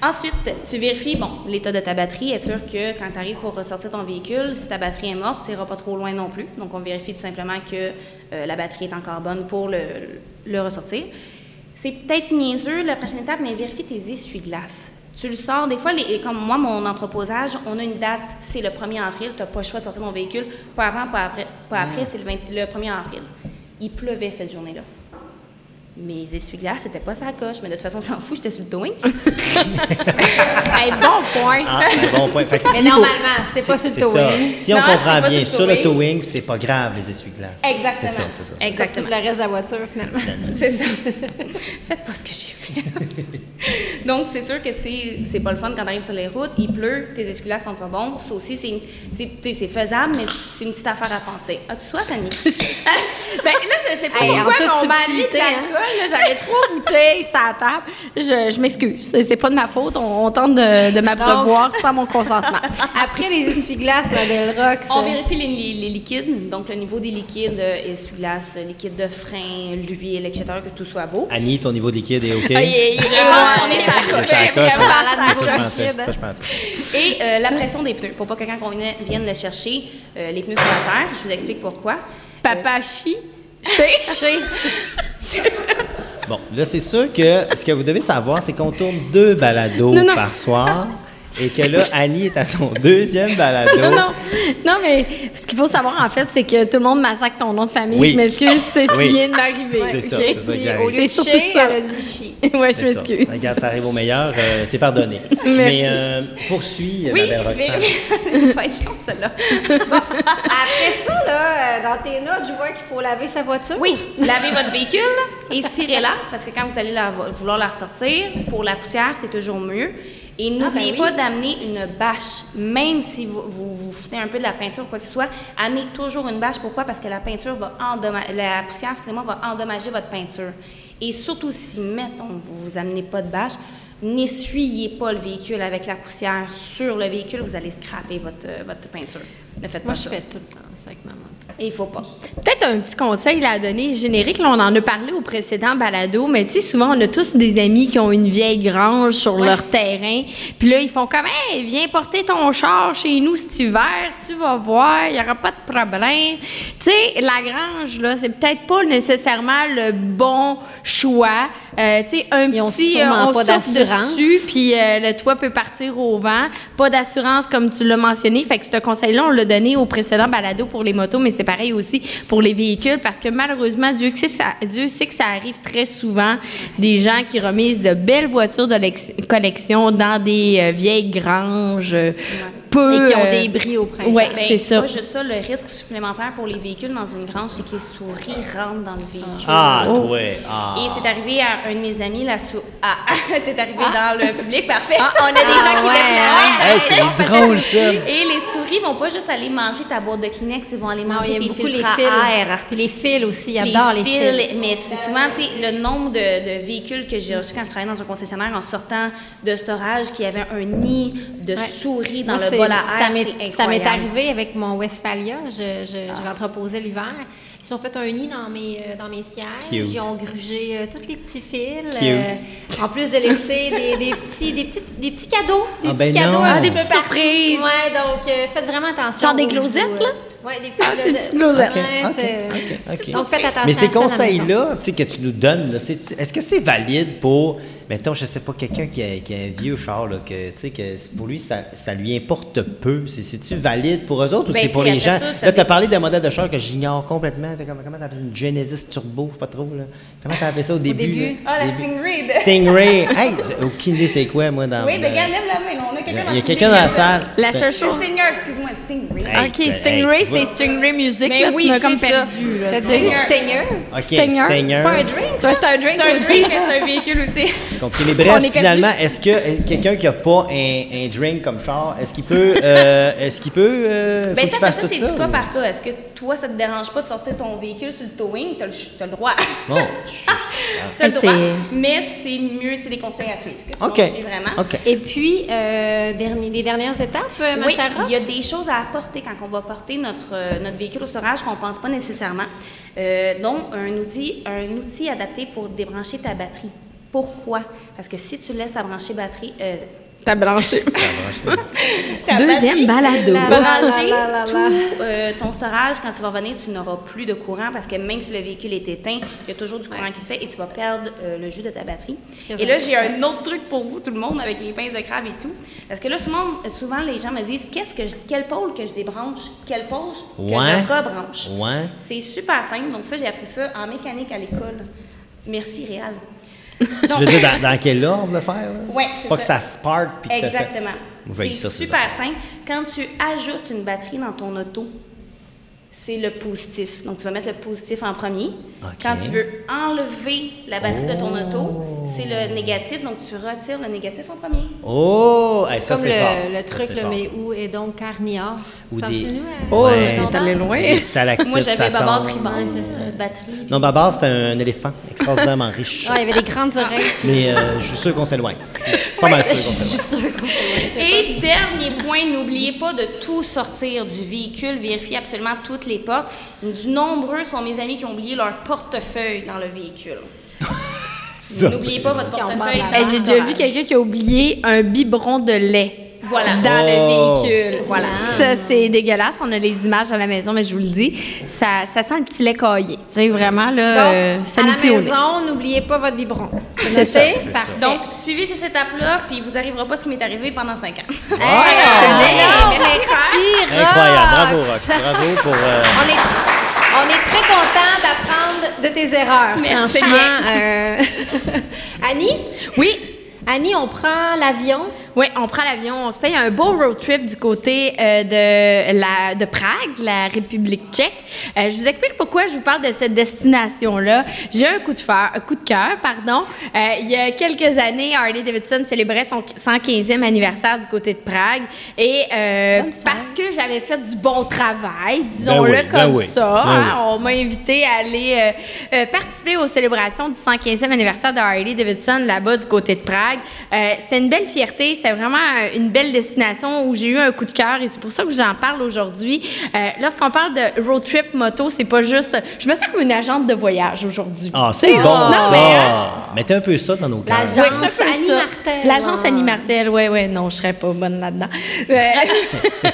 Ensuite, tu vérifies bon, l'état de ta batterie. Être sûr que quand tu arrives pour ressortir ton véhicule, si ta batterie est morte, tu n'iras pas trop loin non plus. Donc, on vérifie tout simplement que euh, la batterie est encore bonne pour le, le ressortir. C'est peut-être niaiseux la prochaine étape, mais vérifie tes essuie-glaces. Tu le sors, des fois, les, comme moi, mon entreposage, on a une date, c'est le 1er avril, tu n'as pas le choix de sortir mon véhicule. Pas avant, pas après, pas après c'est le, 20 le 1er avril. Il pleuvait cette journée-là. Mes essuie-glaces, c'était pas sa coche, mais de toute façon, on s'en fout, j'étais sur le towing. Hey, bon point. Ah, c'est un bon point. Fait que Mais si normalement, c'était pas sur le c'est ça. towing. Si on Non, comprend bien, sur le towing. c'est pas grave, les essuie-glaces. Exactement. C'est ça, c'est ça. Exactement. tout le reste de la voiture, finalement. C'est ça. Faites pas ce que j'ai fait. Donc, c'est sûr que c'est, c'est pas le fun quand tu arrives sur les routes, il pleut, tes essuie-glaces sont pas bons. Ça aussi, c'est, faisable, mais c'est une petite affaire à penser. As-tu soif, Annie? Ben là, je sais pas Hey, pourquoi, on m'a J'avais trois bouteilles sur la table. Je, je m'excuse. C'est- C'est pas de ma faute. On, on tente de, de m'abreuvoir sans mon consentement. Après les essuie-glaces, ma belle Rox. On euh, vérifie les, les- les liquides, donc le niveau des liquides, euh, essuie-glaces, euh, liquide de frein, l'huile, etc., que tout soit beau. Annie, ton niveau de liquide est OK? Ah, il est- il est- Je pense qu'on est ça, hein? à ça, je. Et euh, la pression des pneus, pour pas que quand on vienne, vienne le chercher, euh, les pneus sur la terre. Je vous explique pourquoi. Papa chie. Chez? Chez. Bon, là, c'est sûr que ce que vous devez savoir, c'est qu'on tourne deux balados Non, non. par soir et que là, Annie est à son deuxième balado. Non, non, non, mais ce qu'il faut savoir, en fait, c'est que tout le monde massacre ton nom de famille. Oui. Je m'excuse, c'est ce Oui. qui vient de m'arriver. C'est ça, ok? c'est ça C'est de surtout ça. elle a dit chi. ouais, je ça. m'excuse. Regarde, ça arrive au meilleur. euh, T'es pardonné. Mais euh, poursuis, Oui, la belle mais- Roxane. Voyons, celle-là. Après ça, là, euh, dans tes notes, je vois qu'il faut laver sa voiture. Oui, lavez votre véhicule et tirez-la parce que quand vous allez la, vouloir la ressortir, pour la poussière, c'est toujours mieux. Et n'oubliez oui. pas d'amener une bâche, même si vous, vous foutez un peu de la peinture ou quoi que ce soit, amenez toujours une bâche. Pourquoi? Parce que la peinture va endommager, la poussière, excusez-moi, va endommager votre peinture. Et surtout si, mettons, vous vous amenez pas de bâche, n'essuyez pas le véhicule avec la poussière sur le véhicule, vous allez scraper votre, euh, votre peinture. Ne faites Moi, pas je fais tout le temps ça avec ma moto. Et il faut pas. Peut-être un petit conseil là, à donner générique. Là, on en a parlé au précédent balado, mais tu sais, souvent, on a tous des amis qui ont une vieille grange sur leur terrain. Puis là, ils font comme, hey, viens porter ton char chez nous cet hiver, tu vas voir, il n'y aura pas de problème. Tu sais, la grange, là, c'est peut-être pas nécessairement le bon choix. Euh, tu sais, un Ils petit, euh, on pas dessus, puis euh, le toit peut partir au vent. Pas d'assurance, comme tu l'as mentionné. Fait que ce conseil-là, on l'a au précédent balado pour les motos, mais c'est pareil aussi pour les véhicules, parce que malheureusement, Dieu sait, ça, que ça arrive très souvent, des gens qui remisent de belles voitures de collection dans des euh, vieilles granges. euh, peu, Et qui ont euh, des bris au printemps. Ouais, Ben, c'est ça. Pas juste ça, le risque supplémentaire pour les véhicules dans une grange, c'est que les souris rentrent dans le véhicule. Ah, Oh. toi. Ah. Et c'est arrivé à un de mes amis, la sou... Ah, c'est arrivé dans le public, parfait. on a des Ah, gens qui ouais, main. Hey, c'est drôle, ça. Et les souris vont pas juste aller manger ta boîte de Kleenex, ils vont aller Non, manger a tes beaucoup les filtres fils. à air. Puis les fils aussi, ils Les adorent les fils, fils. mais c'est souvent, tu sais, le nombre de, de véhicules que j'ai reçus quand je travaillais dans un concessionnaire en sortant de storage, qui avait un nid de Ouais. souris dans Moi, le c'est- bol à ça m'est- arrivé avec mon Westphalia. Je, je, je l'entreposais l'hiver. Ils ont fait un nid dans mes, euh, dans mes sièges. Cute. Ils ont grugé euh, tous les petits fils. Cute. euh, en plus de laisser des, des petits, des, petits, des petits cadeaux. Des Ah, petits ben cadeaux. Ah, des petites surprises. Ouais, donc euh, faites vraiment attention. Genre des glosettes, euh, là? Ouais, des petites glosettes. OK. Donc faites attention Mais ces conseils-là, tu sais, que tu nous donnes, là, c'est- est-ce que c'est valide pour, mettons, je sais pas, quelqu'un qui a, qui a un vieux char, là, que, tu sais, que pour lui, ça, ça lui importe peu? C'est- C'est-tu valide pour eux autres ou Ben, c'est pour tu les gens? après ça, ça là, tu as parlé d'un modèle de char que j'ignore complètement. Comme- comment t'appelles ça? Une Genesis Turbo, je sais pas trop, là. Comment t'as appelé ça au début? début. là? Ah, la Début. Stingray. de- Stingray! hey, aucune idée c'est quoi, moi, dans Oui, mais regarde, lève la main, là, on a Il y quelqu'un a, dans il y a le quelqu'un public, dans la salle. La. Stinger, excuse-moi, Stingray. OK, Stingray, c'est Stingray Music. Mais là, oui, tu m'as comme perdu. T'as dit. Stinger? OK, Stinger. Stinger. C'est pas un drink? C'est un drink C'est un drink, mais c'est un véhicule aussi. J'ai compris. Mais bref, finalement, est-ce que euh, quelqu'un qui n'a pas un, un drink comme char, est-ce qu'il peut. euh, est-ce qu'il peut. euh, Ben, qu'il tu sais, ça, c'est du cas par cas. Est-ce que toi, ça te dérange pas de sortir ton véhicule sur le towing? T'as le, droit. Bon, je suis- T'as le droit. Mais c'est mieux, c'est des conseils à suivre. OK. vraiment. OK. Et puis, euh, dernier, les dernières étapes, euh, ma Oui, chère il y a des choses à apporter quand on va porter notre, euh, notre véhicule au storage qu'on ne pense pas nécessairement. Euh, dont un outil, un outil adapté pour débrancher ta batterie. Pourquoi? Parce que si tu laisses ta brancher batterie, euh, T'as branché. Deuxième balado. La. tout euh, ton storage, quand tu vas revenir, tu n'auras plus de courant parce que même si le véhicule est éteint, il y a toujours du courant qui se fait et tu vas perdre euh, le jus de ta batterie. Et là, j'ai un autre truc pour vous, tout le monde, avec les pinces de crabe et tout. Parce que là, souvent, souvent les gens me disent qu'est-ce que je- quelle pôle que je débranche, quelle pôle que Ouais. je rebranche? Ouais. C'est super simple. Donc ça, j'ai appris ça en mécanique à l'école. Merci, Réal. Tu veux dire dans, dans quel ordre le faire? là? Ouais, c'est Pas que ça. spark puis que ça- ça. Exactement. C'est super simple. Quand tu ajoutes une batterie dans ton auto, c'est le positif. Donc, tu vas mettre le positif en premier. Quand tu veux enlever la batterie de ton auto, Oh. c'est le négatif. Donc, tu retires le négatif en premier. Oh! Hey, ça, Comme c'est le, fort. le truc, fort. mais où est donc Carnior? Ou Ça des- continue, Oh, Ouais. t'es allé loin. Moi, j'avais Babar. Tribord, Ouais, c'est ça. euh, batterie. Non, Babar, c'était un éléphant extraordinairement riche. Ah, il y avait des grandes oreilles. Mais euh, je suis sûr qu'on s'éloigne. Pas mal sûr Je qu'on suis s'éloigne. Et dernier point, n'oubliez pas de tout sortir du véhicule. Vérifiez absolument toutes les portes. Nombreux sont mes amis qui ont oublié leur portefeuille dans le véhicule. N'oubliez pas votre portefeuille. Hey, J'ai déjà vu quelqu'un qui a oublié un biberon de lait. Voilà. Dans Oh. le véhicule. Voilà. Ça, c'est dégueulasse. On a les images à la maison, mais je vous le dis, ça, ça sent le petit lait caillé. C'est vraiment, là, euh, Donc, ça à nous la maison, n'oubliez pas votre biberon. C'est ça. Parfait. Donc, suivez ces étapes-là, puis vous n'arriverez pas ce qui m'est arrivé pendant cinq ans. Hey, excellent. Merci, Rox. Incroyable. Bravo, Rox. Bravo pour. euh, On est, on est très content d'apprendre de tes erreurs. Merci Franchement, euh, Annie? Oui. Annie, on prend l'avion. Oui, on prend l'avion, on se paye un beau road trip du côté euh, de, la, de Prague, la République tchèque. Euh, je vous explique pourquoi je vous parle de cette destination-là. J'ai un coup de, fer, un coup de cœur, pardon. Euh, il y a quelques années, Harley Davidson célébrait son 115e anniversaire du côté de Prague. Et euh, parce que j'avais fait du bon travail, disons-le Ben oui, ben comme oui, ça, ben hein, on m'a invité à aller euh, euh, participer aux célébrations du 115e anniversaire de Harley Davidson là-bas du côté de Prague. Euh, c'était une belle fierté. C'était vraiment une belle destination où j'ai eu un coup de cœur et c'est pour ça que j'en parle aujourd'hui. Euh, Lorsqu'on parle de road trip moto, c'est pas juste. Je me sens comme une agente de voyage aujourd'hui. Ah, c'est bon, Non, ça. mais, Mettez un peu ça dans nos cœurs. L'agence Ouais, peu Annie ça. Martel. L'agence ouais. Annie Martel, oui, oui. Non, je serais pas bonne là-dedans. Euh,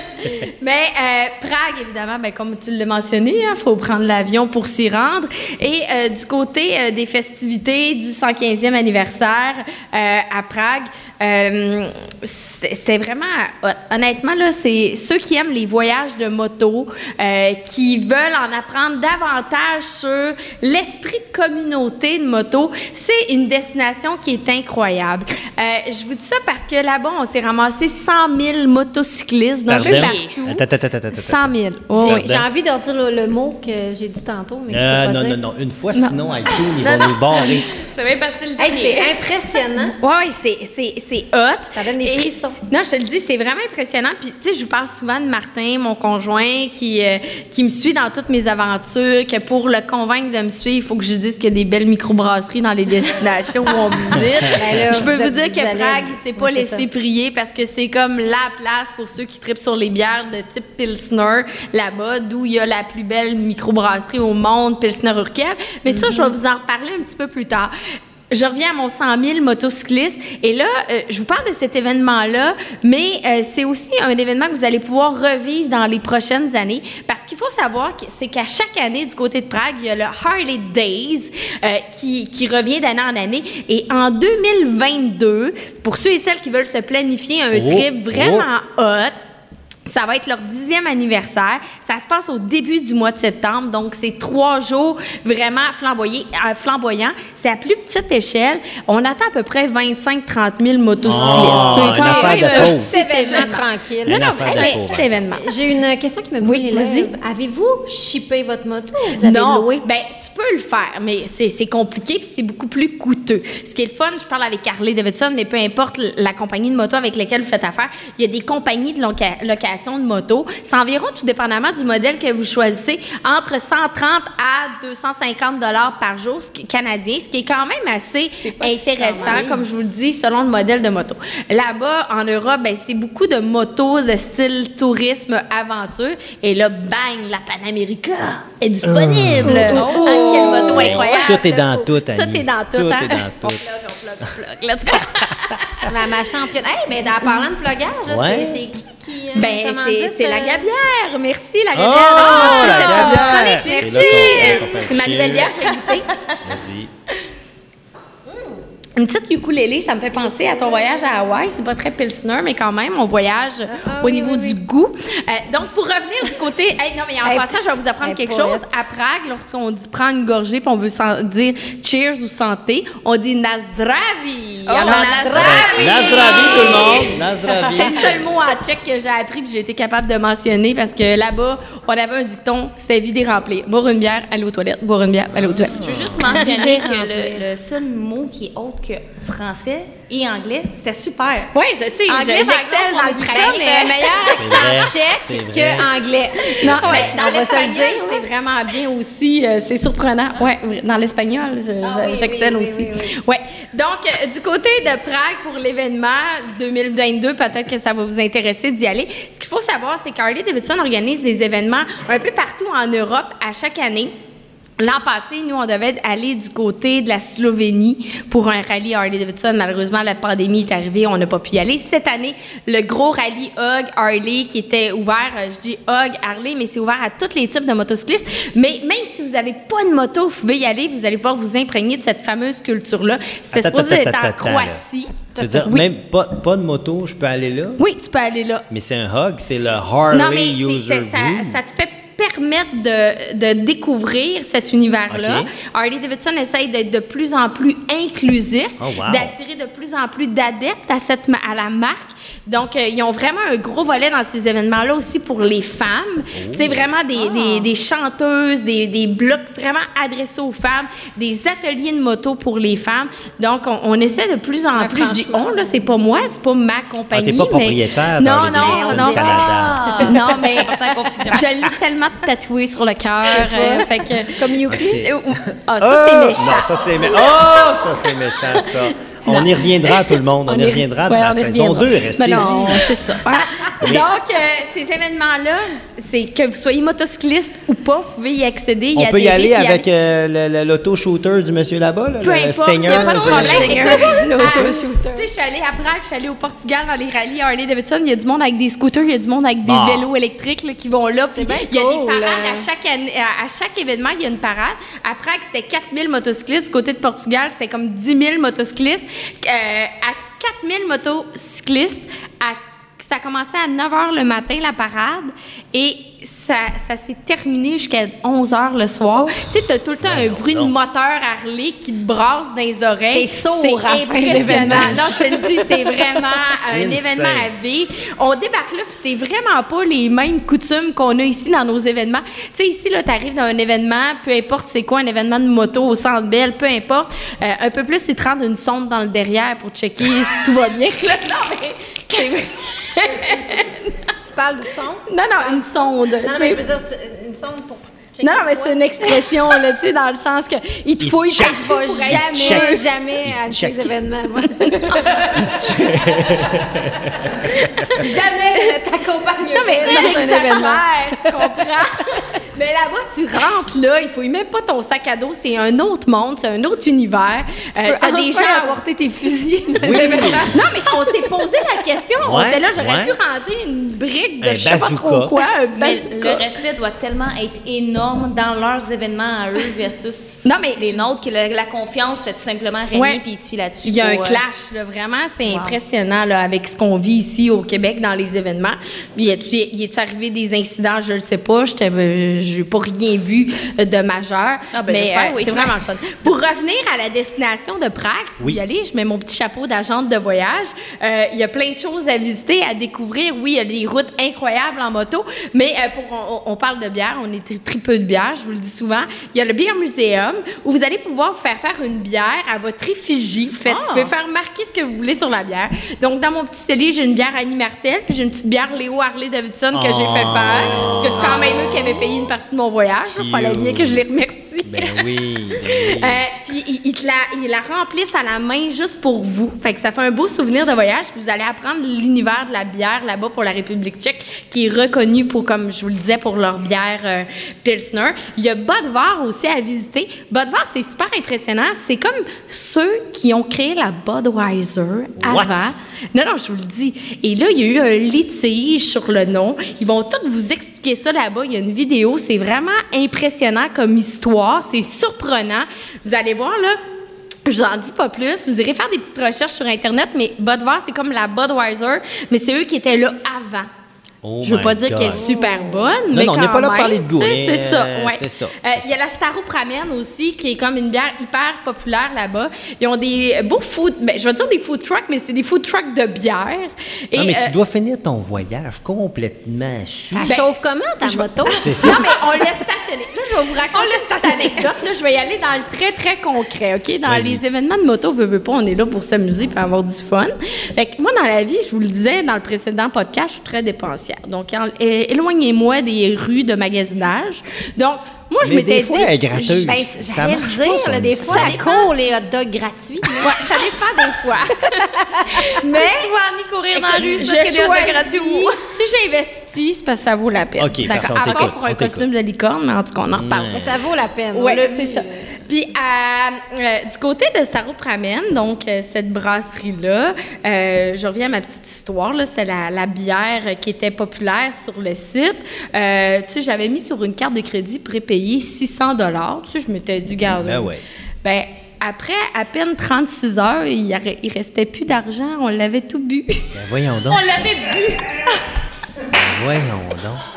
Mais euh, Prague, évidemment, ben, comme tu l'as mentionné, il faut prendre l'avion pour s'y rendre. Et euh, du côté euh, des festivités du 115e anniversaire euh, à Prague, euh, c'était vraiment hot. Honnêtement, là, c'est ceux qui aiment les voyages de moto, euh, qui veulent en apprendre davantage sur l'esprit de communauté de moto, c'est une destination qui est incroyable. Euh, je vous dis ça parce que là-bas, on s'est ramassé 100 000 motocyclistes d'un peu partout. Attends, attends, attends, attends. 100 000. J'ai- Oh, oui. J'ai envie de redire le, le mot que j'ai dit tantôt, mais que je Euh, peux pas non, dire. non, non. Une fois, sinon, iTunes, ils vont nous barrer. Ça va passer le Hey, c'est impressionnant. Oui, c'est, c'est, c'est hot. Ça donne des Et- frissons. Non, je te le dis, c'est vraiment impressionnant. Puis, tu sais, je vous parle souvent de Martin, mon conjoint, qui, euh, qui me suit dans toutes mes aventures, que pour le convaincre de me suivre, il faut que je dise qu'il y a des belles microbrasseries dans les destinations où on visite. Ben là, je peux vous dire que allez- Prague, il s'est pas Oui, c'est laissé prier parce que c'est comme la place pour ceux qui tripent sur les bières de type Pilsner là-bas, d'où il y a la plus belle microbrasserie au monde, Pilsner Urquell. Mais ça, je vais vous en reparler un petit peu plus tard. Je reviens à mon 100 000 motocyclistes. Et là, euh, je vous parle de cet événement-là, mais euh, c'est aussi un événement que vous allez pouvoir revivre dans les prochaines années. Parce qu'il faut savoir que c'est qu'à chaque année, du côté de Prague, il y a le Harley Days euh, qui, qui revient d'année en année. Et en 2022, pour ceux et celles qui veulent se planifier un Oh, trip vraiment hot, ça va être leur dixième anniversaire. Ça se passe au début du mois de septembre. Donc, c'est trois jours vraiment euh, flamboyants. C'est à plus petite échelle. On attend à peu près 25-30 000 motocyclistes. Oh, c'est de un petit événement. tranquille. Non, non, pauvre. petit événement. J'ai une question qui me brûle Oui, les. Avez-vous shippé votre moto ou vous avez non, loué? ben tu peux le faire, mais c'est compliqué puis c'est beaucoup plus coûteux. Ce qui est le fun, je parle avec Harley Davidson, mais peu importe la compagnie de moto avec laquelle vous faites affaire, il y a des compagnies de loca- location de moto. C'est environ, tout dépendamment du modèle que vous choisissez, entre 130 à 250 dollars par jour, ce qui est canadien, ce qui est quand même assez si intéressant, comme je vous le dis, selon le modèle de moto. Là-bas, en Europe, ben, c'est beaucoup de motos de style tourisme aventure. Et là, bang, la Panamérica est disponible. Oh. Ah, quelle moto incroyable. Tout est dans tout, Annie. Tout est dans tout. Tout hein? est dans On tout. plug, on plug, on plug. Let's go. Ma, ma championne. Hey, mais en parlant de plugage, Ouais. c'est c'est qui qui. euh, Ben, comment c'est la euh, Gabière. Merci, la Oh, Gabière. Ah, la c'est. Gabière. Ma nouvelle bière, je vais goûter. Vas-y. Une petite ukulélé, ça me fait penser à ton voyage à Hawaï. C'est pas très pilsner, mais quand même, on voyage ah, au oui, niveau oui, du goût. Euh, donc, pour revenir du côté... Hey, non, mais en Hey, passant, je vais vous apprendre hey, quelque chose. À Prague, lorsqu'on dit prendre une gorgée, puis on veut dire cheers ou santé, on dit nazdravi. Oh, Alors, nazdravi. Nazdravi, tout le monde. Nazdravi. C'est le seul mot en tchèque que j'ai appris puis j'ai été capable de mentionner parce que là-bas, on avait un dicton, c'était vider remplir. Boire une bière, aller aux toilettes. Boire une bière, aller aux toilettes. Je veux juste mentionner que le, le seul mot qui est autre que français et anglais, c'était super. Oui, je sais, Anglais, j'excelle dans le un meilleur accent tchèque que anglais. Non, Ouais, mais dans le l'espagnol, dire, c'est vraiment bien aussi. euh, c'est surprenant. Ouais, dans l'espagnol, je- Ah oui, j'excelle oui, aussi. oui, oui. Ouais. Donc, euh, du côté de Prague pour l'événement 2022, peut-être que ça va vous intéresser d'y aller. Ce qu'il faut savoir, c'est qu'Harley Davidson organise des événements un peu partout en Europe à chaque année. L'an passé, nous, on devait aller du côté de la Slovénie pour un rallye Harley Davidson. Malheureusement, la pandémie est arrivée, on n'a pas pu y aller. Cette année, le gros rallye Hug Harley qui était ouvert, euh, je dis Hug Harley, mais c'est ouvert à tous les types de motocyclistes. Mais même si vous n'avez pas de moto, vous pouvez y aller, vous allez pouvoir vous imprégner de cette fameuse culture-là. C'était supposé être en. Croatie. Tu veux dire, Oui. même pas, pas de moto, je peux aller là? Oui, tu peux aller là. Mais c'est un hug, c'est le Harley Non, mais User ça, ça te fait permettre de, de découvrir cet univers-là. OK. Harley Davidson essaye d'être de plus en plus inclusif, Oh, wow. d'attirer de plus en plus d'adeptes à, cette, à la marque. Donc, euh, ils ont vraiment un gros volet dans ces événements-là aussi pour les femmes. Tu sais, vraiment des, des, des chanteuses, des, des blocs vraiment adressés aux femmes, des ateliers de moto pour les femmes. Donc, on, on essaie de plus en plus. Je dis on, là, c'est pas moi, c'est pas ma Ah, compagnie. t'es pas mais- propriétaire Non, d'Harley non, Davidson non. Canada. non, mais je l'ai tellement tatoué sur le cœur. euh, fait que, Comme Yuki. Ok. Ah, ça, c'est Oh! méchant. Non, ça c'est méchant. Oh, ça c'est méchant, ça. On y reviendra, tout le monde. On, y reviendra ouais, dans la saison reviendra. 2. Restez-y. Non, c'est ça. Oui. Donc, euh, ces événements-là, c'est que vous soyez motocycliste ou pas, vous pouvez y accéder. Y On peut y aller avec euh, le- le- l'auto-shooter du monsieur là-bas, là, Peu le importe, Stinger. il y a pas de je- problème. L'auto-shooter. ah, Tu sais, je suis allée à Prague, je suis allée au Portugal dans les rallyes Harley Davidson. Il y a du monde avec des scooters, il y a du monde avec des Ah. vélos électriques là, qui vont là. Puis il y a des parades hein. à chaque, année- à, à chaque événement, il y a une parade. À Prague, c'était 4000 motocyclistes. Du côté de Portugal, c'était comme 10 000 motocyclistes. Euh, à 4000 motocyclistes, à ça a commencé à 9 h le matin, la parade, et ça, ça s'est terminé jusqu'à 11 h le soir. Tu sais, t'as tout le temps un bruit de moteur Harley qui te brasse dans les oreilles. C'est impressionnant. Non, je te le dis, c'est vraiment un Insane. événement à vivre. On débarque là, puis c'est vraiment pas les mêmes coutumes qu'on a ici dans nos événements. Tu sais, ici, là, t'arrives dans un événement, peu importe c'est quoi, un événement de moto au Centre Bell, peu importe, euh, un peu plus, c'est te rendre une sonde dans le derrière pour checker si tout va bien. Là, non, mais. Tu parles du son? Non, non, une sonde. Non, mais je veux dire, une sonde pour. Non, mais c'est une expression, là, tu sais, dans le sens que il te Il fouille check. Je vais jamais, jamais à check. ces événements, moi. jamais je t'accompagnerai Non, mais dans un événement. tu comprends? mais là-bas, tu rentres là, il faut même pas ton sac à dos, c'est un autre monde, c'est un autre univers. Tu Euh, peux des apporter tes fusils. Oui. Non, mais on s'est posé la question. on Ouais, était là, j'aurais ouais. pu rentrer une brique de Un je sais pas trop quoi, un Mais le respect doit tellement être énorme dans leurs événements à eux versus Non, mais les je- nôtres, que la, la confiance fait tout simplement régner Ouais. puis il se fie là-dessus. Il y a un pour, euh, clash, là, vraiment, c'est Wow. impressionnant là, avec ce qu'on vit ici au Québec dans les événements. Puis, y y a-tu arrivé des incidents, je ne sais pas, je n'ai pas rien vu euh, de majeur, Ah, ben, mais j'espère, oui. c'est vraiment le fun. Pour revenir à la destination de Prague, si Oui. vous y allez, je mets mon petit chapeau d'agente de voyage. Euh, Il y a plein de choses à visiter, à découvrir. Oui, il y a des routes incroyables en moto, mais euh, pour on, on parle de bière, on est très, très peu de bière, je vous le dis souvent. Il y a le Beer Museum où vous allez pouvoir faire faire une bière à votre effigie. Vous, faites, Ah. vous pouvez faire marquer ce que vous voulez sur la bière. Donc, dans mon petit cellier, j'ai une bière Annie Martel, puis j'ai une petite bière Léo Harley Davidson que j'ai fait Oh. faire. Parce que c'est quand même eux qui avaient payé une partie de mon voyage. Il fallait bien que je les remercie. Ben oui. ben oui. Euh, puis ils, la, la remplissent à la main juste pour vous. Fait que ça fait un beau souvenir de voyage. Puis vous allez apprendre l'univers de la bière là-bas pour la République tchèque, qui est reconnue pour, comme je vous le disais, pour leur bière euh, Pilsner. Il y a Budvar aussi à visiter. Budvar, c'est super impressionnant. C'est comme ceux qui ont créé la Budweiser What? avant. Non, non, je vous le dis. Et là, il y a eu un litige sur le nom. Ils vont tous vous expliquer ça là-bas. Il y a une vidéo. C'est vraiment impressionnant comme histoire. C'est surprenant. Vous allez voir, là. Je vous en dis pas plus. Vous irez faire des petites recherches sur Internet, mais Budvar, c'est comme la Budweiser, mais c'est eux qui étaient là avant. Oh je veux pas dire qu'elle est super bonne, Non, mais non, on n'est pas là pour parler de goût, C'est ça, euh, ouais. c'est ça, Euh, c'est Il y a la Staropramen aussi, qui est comme une bière hyper populaire là-bas. Ils ont des beaux food, ben, je vais dire des food trucks, mais c'est des food trucks de bière. Et, Non, mais euh, tu dois finir ton voyage complètement sous. Elle chauffe comment ta moto? C'est ça. Non, mais on l'a stationné. Là, je vais vous raconter cette anecdote. Là, je vais y aller dans le très, très concret, OK? Dans les événements de moto, veux, veux pas, on est là pour s'amuser et avoir du fun. Fait que moi, dans la vie, je vous le disais dans le précédent podcast, je suis très dépensière. Donc, éloignez-moi des rues de magasinage. Donc, moi, je m'étais des dit... fois, elle est gratteuse. Ben, Ça marche pas, dire, son là, des fois, Ça ça court les hot dogs gratuits. Ouais, ça dépend des fois. Mais... Tu vois Annie courir dans la rue, c'est je parce a des choisis- gratuits ou... Si j'investis, c'est parce que ça vaut la peine. OK, on À part pour un costume de licorne, mais en tout cas, on en reparle. Mais ça vaut la peine. Oui, c'est ça. Puis, euh, du côté de Staropramen, donc euh, cette brasserie-là, euh, je reviens à ma petite histoire. C'est la, la bière qui était populaire sur le site. Tu sais, j'avais mis sur une carte de crédit prépayée 600 dollars. Tu sais, je m'étais dit, garde. Ben ouais. Ben, après à peine 36 heures, il, il restait plus d'argent. On l'avait tout bu. Ben voyons donc. On l'avait bu. Voyons donc.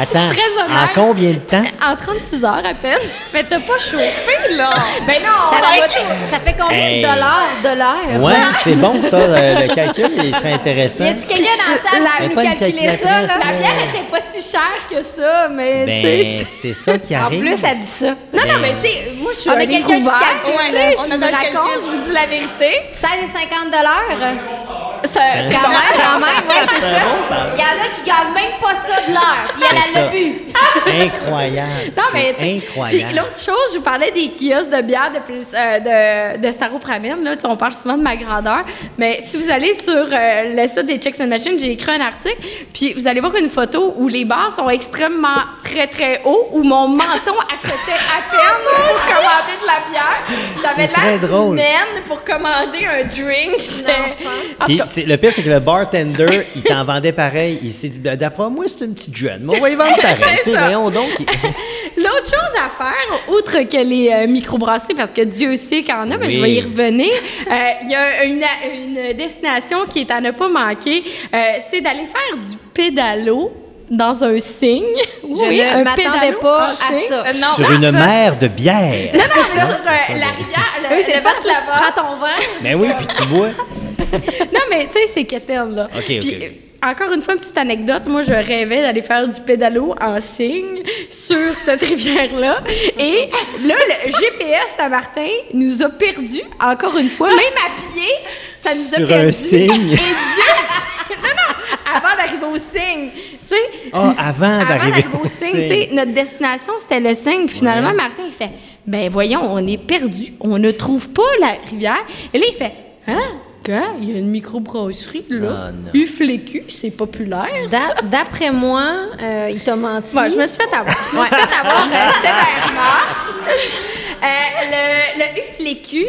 Attends, Je suis très honnête. en combien de temps? En 36 heures à peine. Mais t'as pas chauffé, là! Ben non, Ça, on va- fait combien Hey. de dollars de l'heure? Ouais, c'est bon ça, le, le calcul, il serait intéressant. Y a-tu quelqu'un dans la salle qui ça? Là? La bière était pas si chère que ça, mais tu Ben, sais. c'est ça qui En arrive. plus, elle dit ça. Non, non, mais tu sais, moi, je suis On a un quelqu'un qui calcule, ouais, là, on je a me notre raconte, je vous dis la vérité. 16 et 50 dollars? C'est Quand même, quand même, ouais, c'est ça. bon, ça. Il y en a qui gagnent même pas ça de l'heure. Puis elle, C'est elle l'a ça. bu. Incroyable. Non, mais incroyable. puis L'autre chose, je vous parlais des kiosques de bière de, plus, euh, de, de staropramine. Là, on parle souvent de ma grandeur. Mais si vous allez sur euh, le site des Checks and Machines, j'ai écrit un article, puis vous allez voir une photo où les bars sont extrêmement très, très hauts, où mon menton accotait à peine pour commander de la bière. J'avais C'est très l'air drôle. naine pour commander un drink. C'était- Le pire, c'est que le bartender, il t'en vendait pareil. Il s'est dit, Ben, d'après moi, c'est une petite jeune. Mais on va y vendre pareil. Tu sais, ça. voyons donc. L'autre chose à faire, outre que les euh, microbrasseries, parce que Dieu sait qu'il y en a, mais je vais y Oui. revenir, euh, il y a une, une destination qui est à ne pas manquer, euh, c'est d'aller faire du pédalo dans un signe. Je ne m'attendais pas à ça. Euh, non, Sur une mer de bière. non, non, c'est sur euh, la rivière, le, Oui, c'est le tu là-bas. prends ton vin. Mais oui, puis tu bois. Non, mais tu sais, c'est quétaine, là. OK, Puis, OK. encore une fois, une petite anecdote. Moi, je rêvais d'aller faire du pédalo en signe sur cette rivière-là. Et là, le GPS Saint-Martin nous a perdus, encore une fois. Même à pied, ça nous a Sur perdus. un signe. Et Dieu... non, non, avant d'arriver au signe. Tu sais, Ah, avant d'arriver au au signe, signe. tu sais, notre destination, c'était le signe. Puis finalement, Ouais. Martin, il fait Ben voyons, on est perdu. On ne trouve pas la rivière. Et là, il fait Hein? Il y a une microbrasserie là. Ah, non. Uflécu, c'est populaire. D'après moi, euh, il t'a menti. Ouais, je me suis fait avoir. Je me suis fait avoir euh, sévèrement. Euh, le, le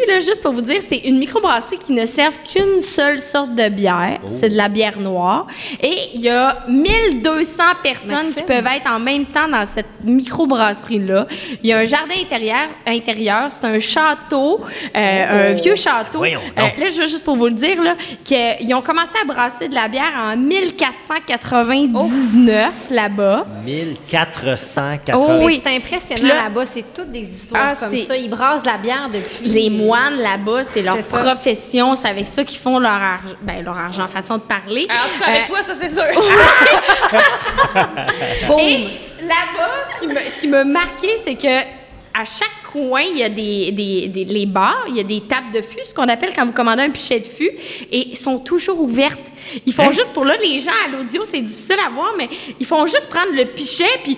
là, juste pour vous dire, c'est une microbrasserie qui ne sert qu'une seule sorte de bière. Oh. C'est de la bière noire. Et il y a 1200 personnes Maxime. qui peuvent être en même temps dans cette microbrasserie-là. Il y a un jardin intérieur. intérieur c'est un château, euh, un vieux château. Euh, là, je veux juste pour vous le dire, là, qu'ils ont commencé à brasser de la bière en 1499 là-bas. 1480. Oh, oui. c'est impressionnant là-bas. C'est toutes des histoires Ah, comme c'est- ça. Ils brassent la bière depuis. Les moines là-bas, c'est leur profession, c'est avec ça qu'ils font leur argent, ben, leur argent, façon de parler. Alors, tu fais avec Euh, toi, ça, c'est sûr. Et là-bas, ce qui me, ce qui m'a marqué, c'est que à chaque coin, il y a des, des, des- les bars, il y a des tables de fût, ce qu'on appelle quand vous commandez un pichet de fût, et ils sont toujours ouvertes. Ils font Hein? juste, pour là, les gens à l'audio, c'est difficile à voir, mais ils font juste prendre le pichet, puis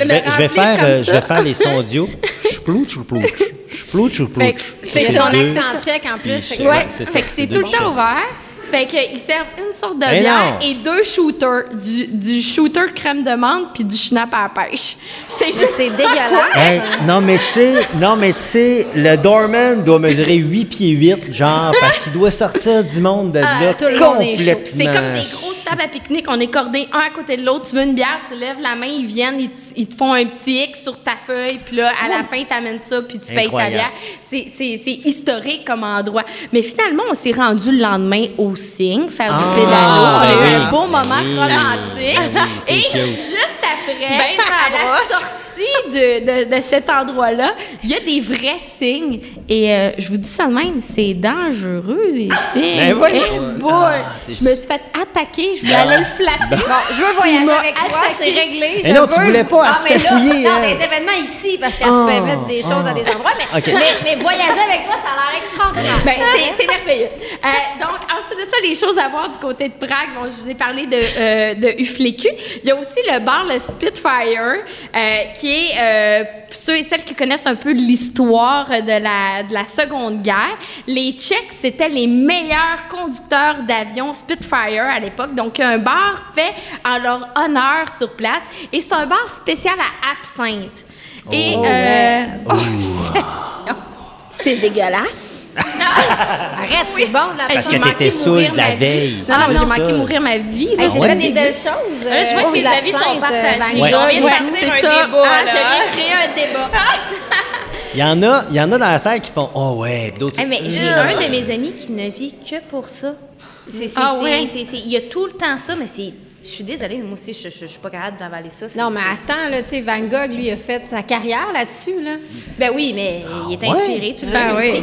Je vais, je vais faire, euh, je vais faire les sons audio. Chplouch, chplouch. Chplouch, chplouch. C'est C'est son accent tchèque en plus. Ouais, Ouais, c'est tout le temps ouvert. Fait qu'ils servent une sorte de Ben bière non. et deux shooters, du, du shooter crème de menthe puis du schnapp à la pêche. C'est juste C'est dégueulasse. Hey, non, mais tu sais, non, mais tu sais, le doorman doit mesurer 8 pieds 8, genre, parce qu'il doit sortir du monde de Ah, là tout le monde est chaud. complètement. C'est comme des grosses tables à pique-nique. On est cordés un à côté de l'autre. Tu veux une bière, tu lèves la main, ils viennent, ils, te font un petit X sur ta feuille, puis là, à la fin, tu amènes ça, puis tu payes ta bière. C'est, c'est, c'est historique comme endroit. Mais finalement, on s'est rendu le lendemain au signe, faire Ah, du pédalo. On a ben eu oui. un beau moment Oui. romantique. Ben oui, Et cute. juste après, Ben, à la sortie de, de, de cet endroit-là, il y a des vrais signes. Et euh, je vous dis ça de même, c'est dangereux, les signes. Ben voyons. Eh boy! Ah, je me suis fait attaquer, je voulais aller le flatter. Bon, je veux voyager avec toi, c'est réglé. Mais je non, tu veux- voulais pas, elle Ah, se mais fait là, fouiller, Dans elle. des événements ici, parce qu'elle Ah, se fait mettre des choses à des endroits. Mais, OK. mais, mais voyager avec toi, ça a l'air extraordinaire. Ben, c'est- merveilleux. Euh, donc, ensuite de ça, les choses à voir du côté de Prague. Bon, je vous ai parlé de, euh, de Ufleku. Il y a aussi le bar, le Spitfire, euh, qui est, euh, ceux et celles qui connaissent un peu l'histoire de la, de la Seconde Guerre, les Tchèques, c'était les meilleurs conducteurs d'avions Spitfire à l'époque. Donc, un bar fait en leur honneur sur place. Et c'est un bar spécial à absinthe. Et, Oh. euh, oh, c'est dégueulasse. Arrête, c'est bon, là. Parce j'ai que manqué t'étais saoul la ma vie. veille. Non, non, C'est j'ai manqué mourir ma vie. Hey, c'est ouais? fait des belles choses. Euh, je vois euh, que les de avis sont euh, Ouais. On vient de Ouais, partir c'est un ça. débat, Ah, je viens de créer un débat. Il y en a, il y en a dans la salle qui font Oh ouais, d'autres. Hey, mais j'ai Euh. un de mes amis qui ne vit que pour ça. C'est, c'est, Ah c'est- ouais? il y a tout le temps ça, mais c'est Je suis désolée, mais moi aussi, je, je, je suis pas capable d'avaler ça. Non, mais attends, là, tu sais, Van Gogh, lui, a fait sa carrière là-dessus, là. Ben oui, mais il est ouais? inspiré, tu le Ben sais. oui.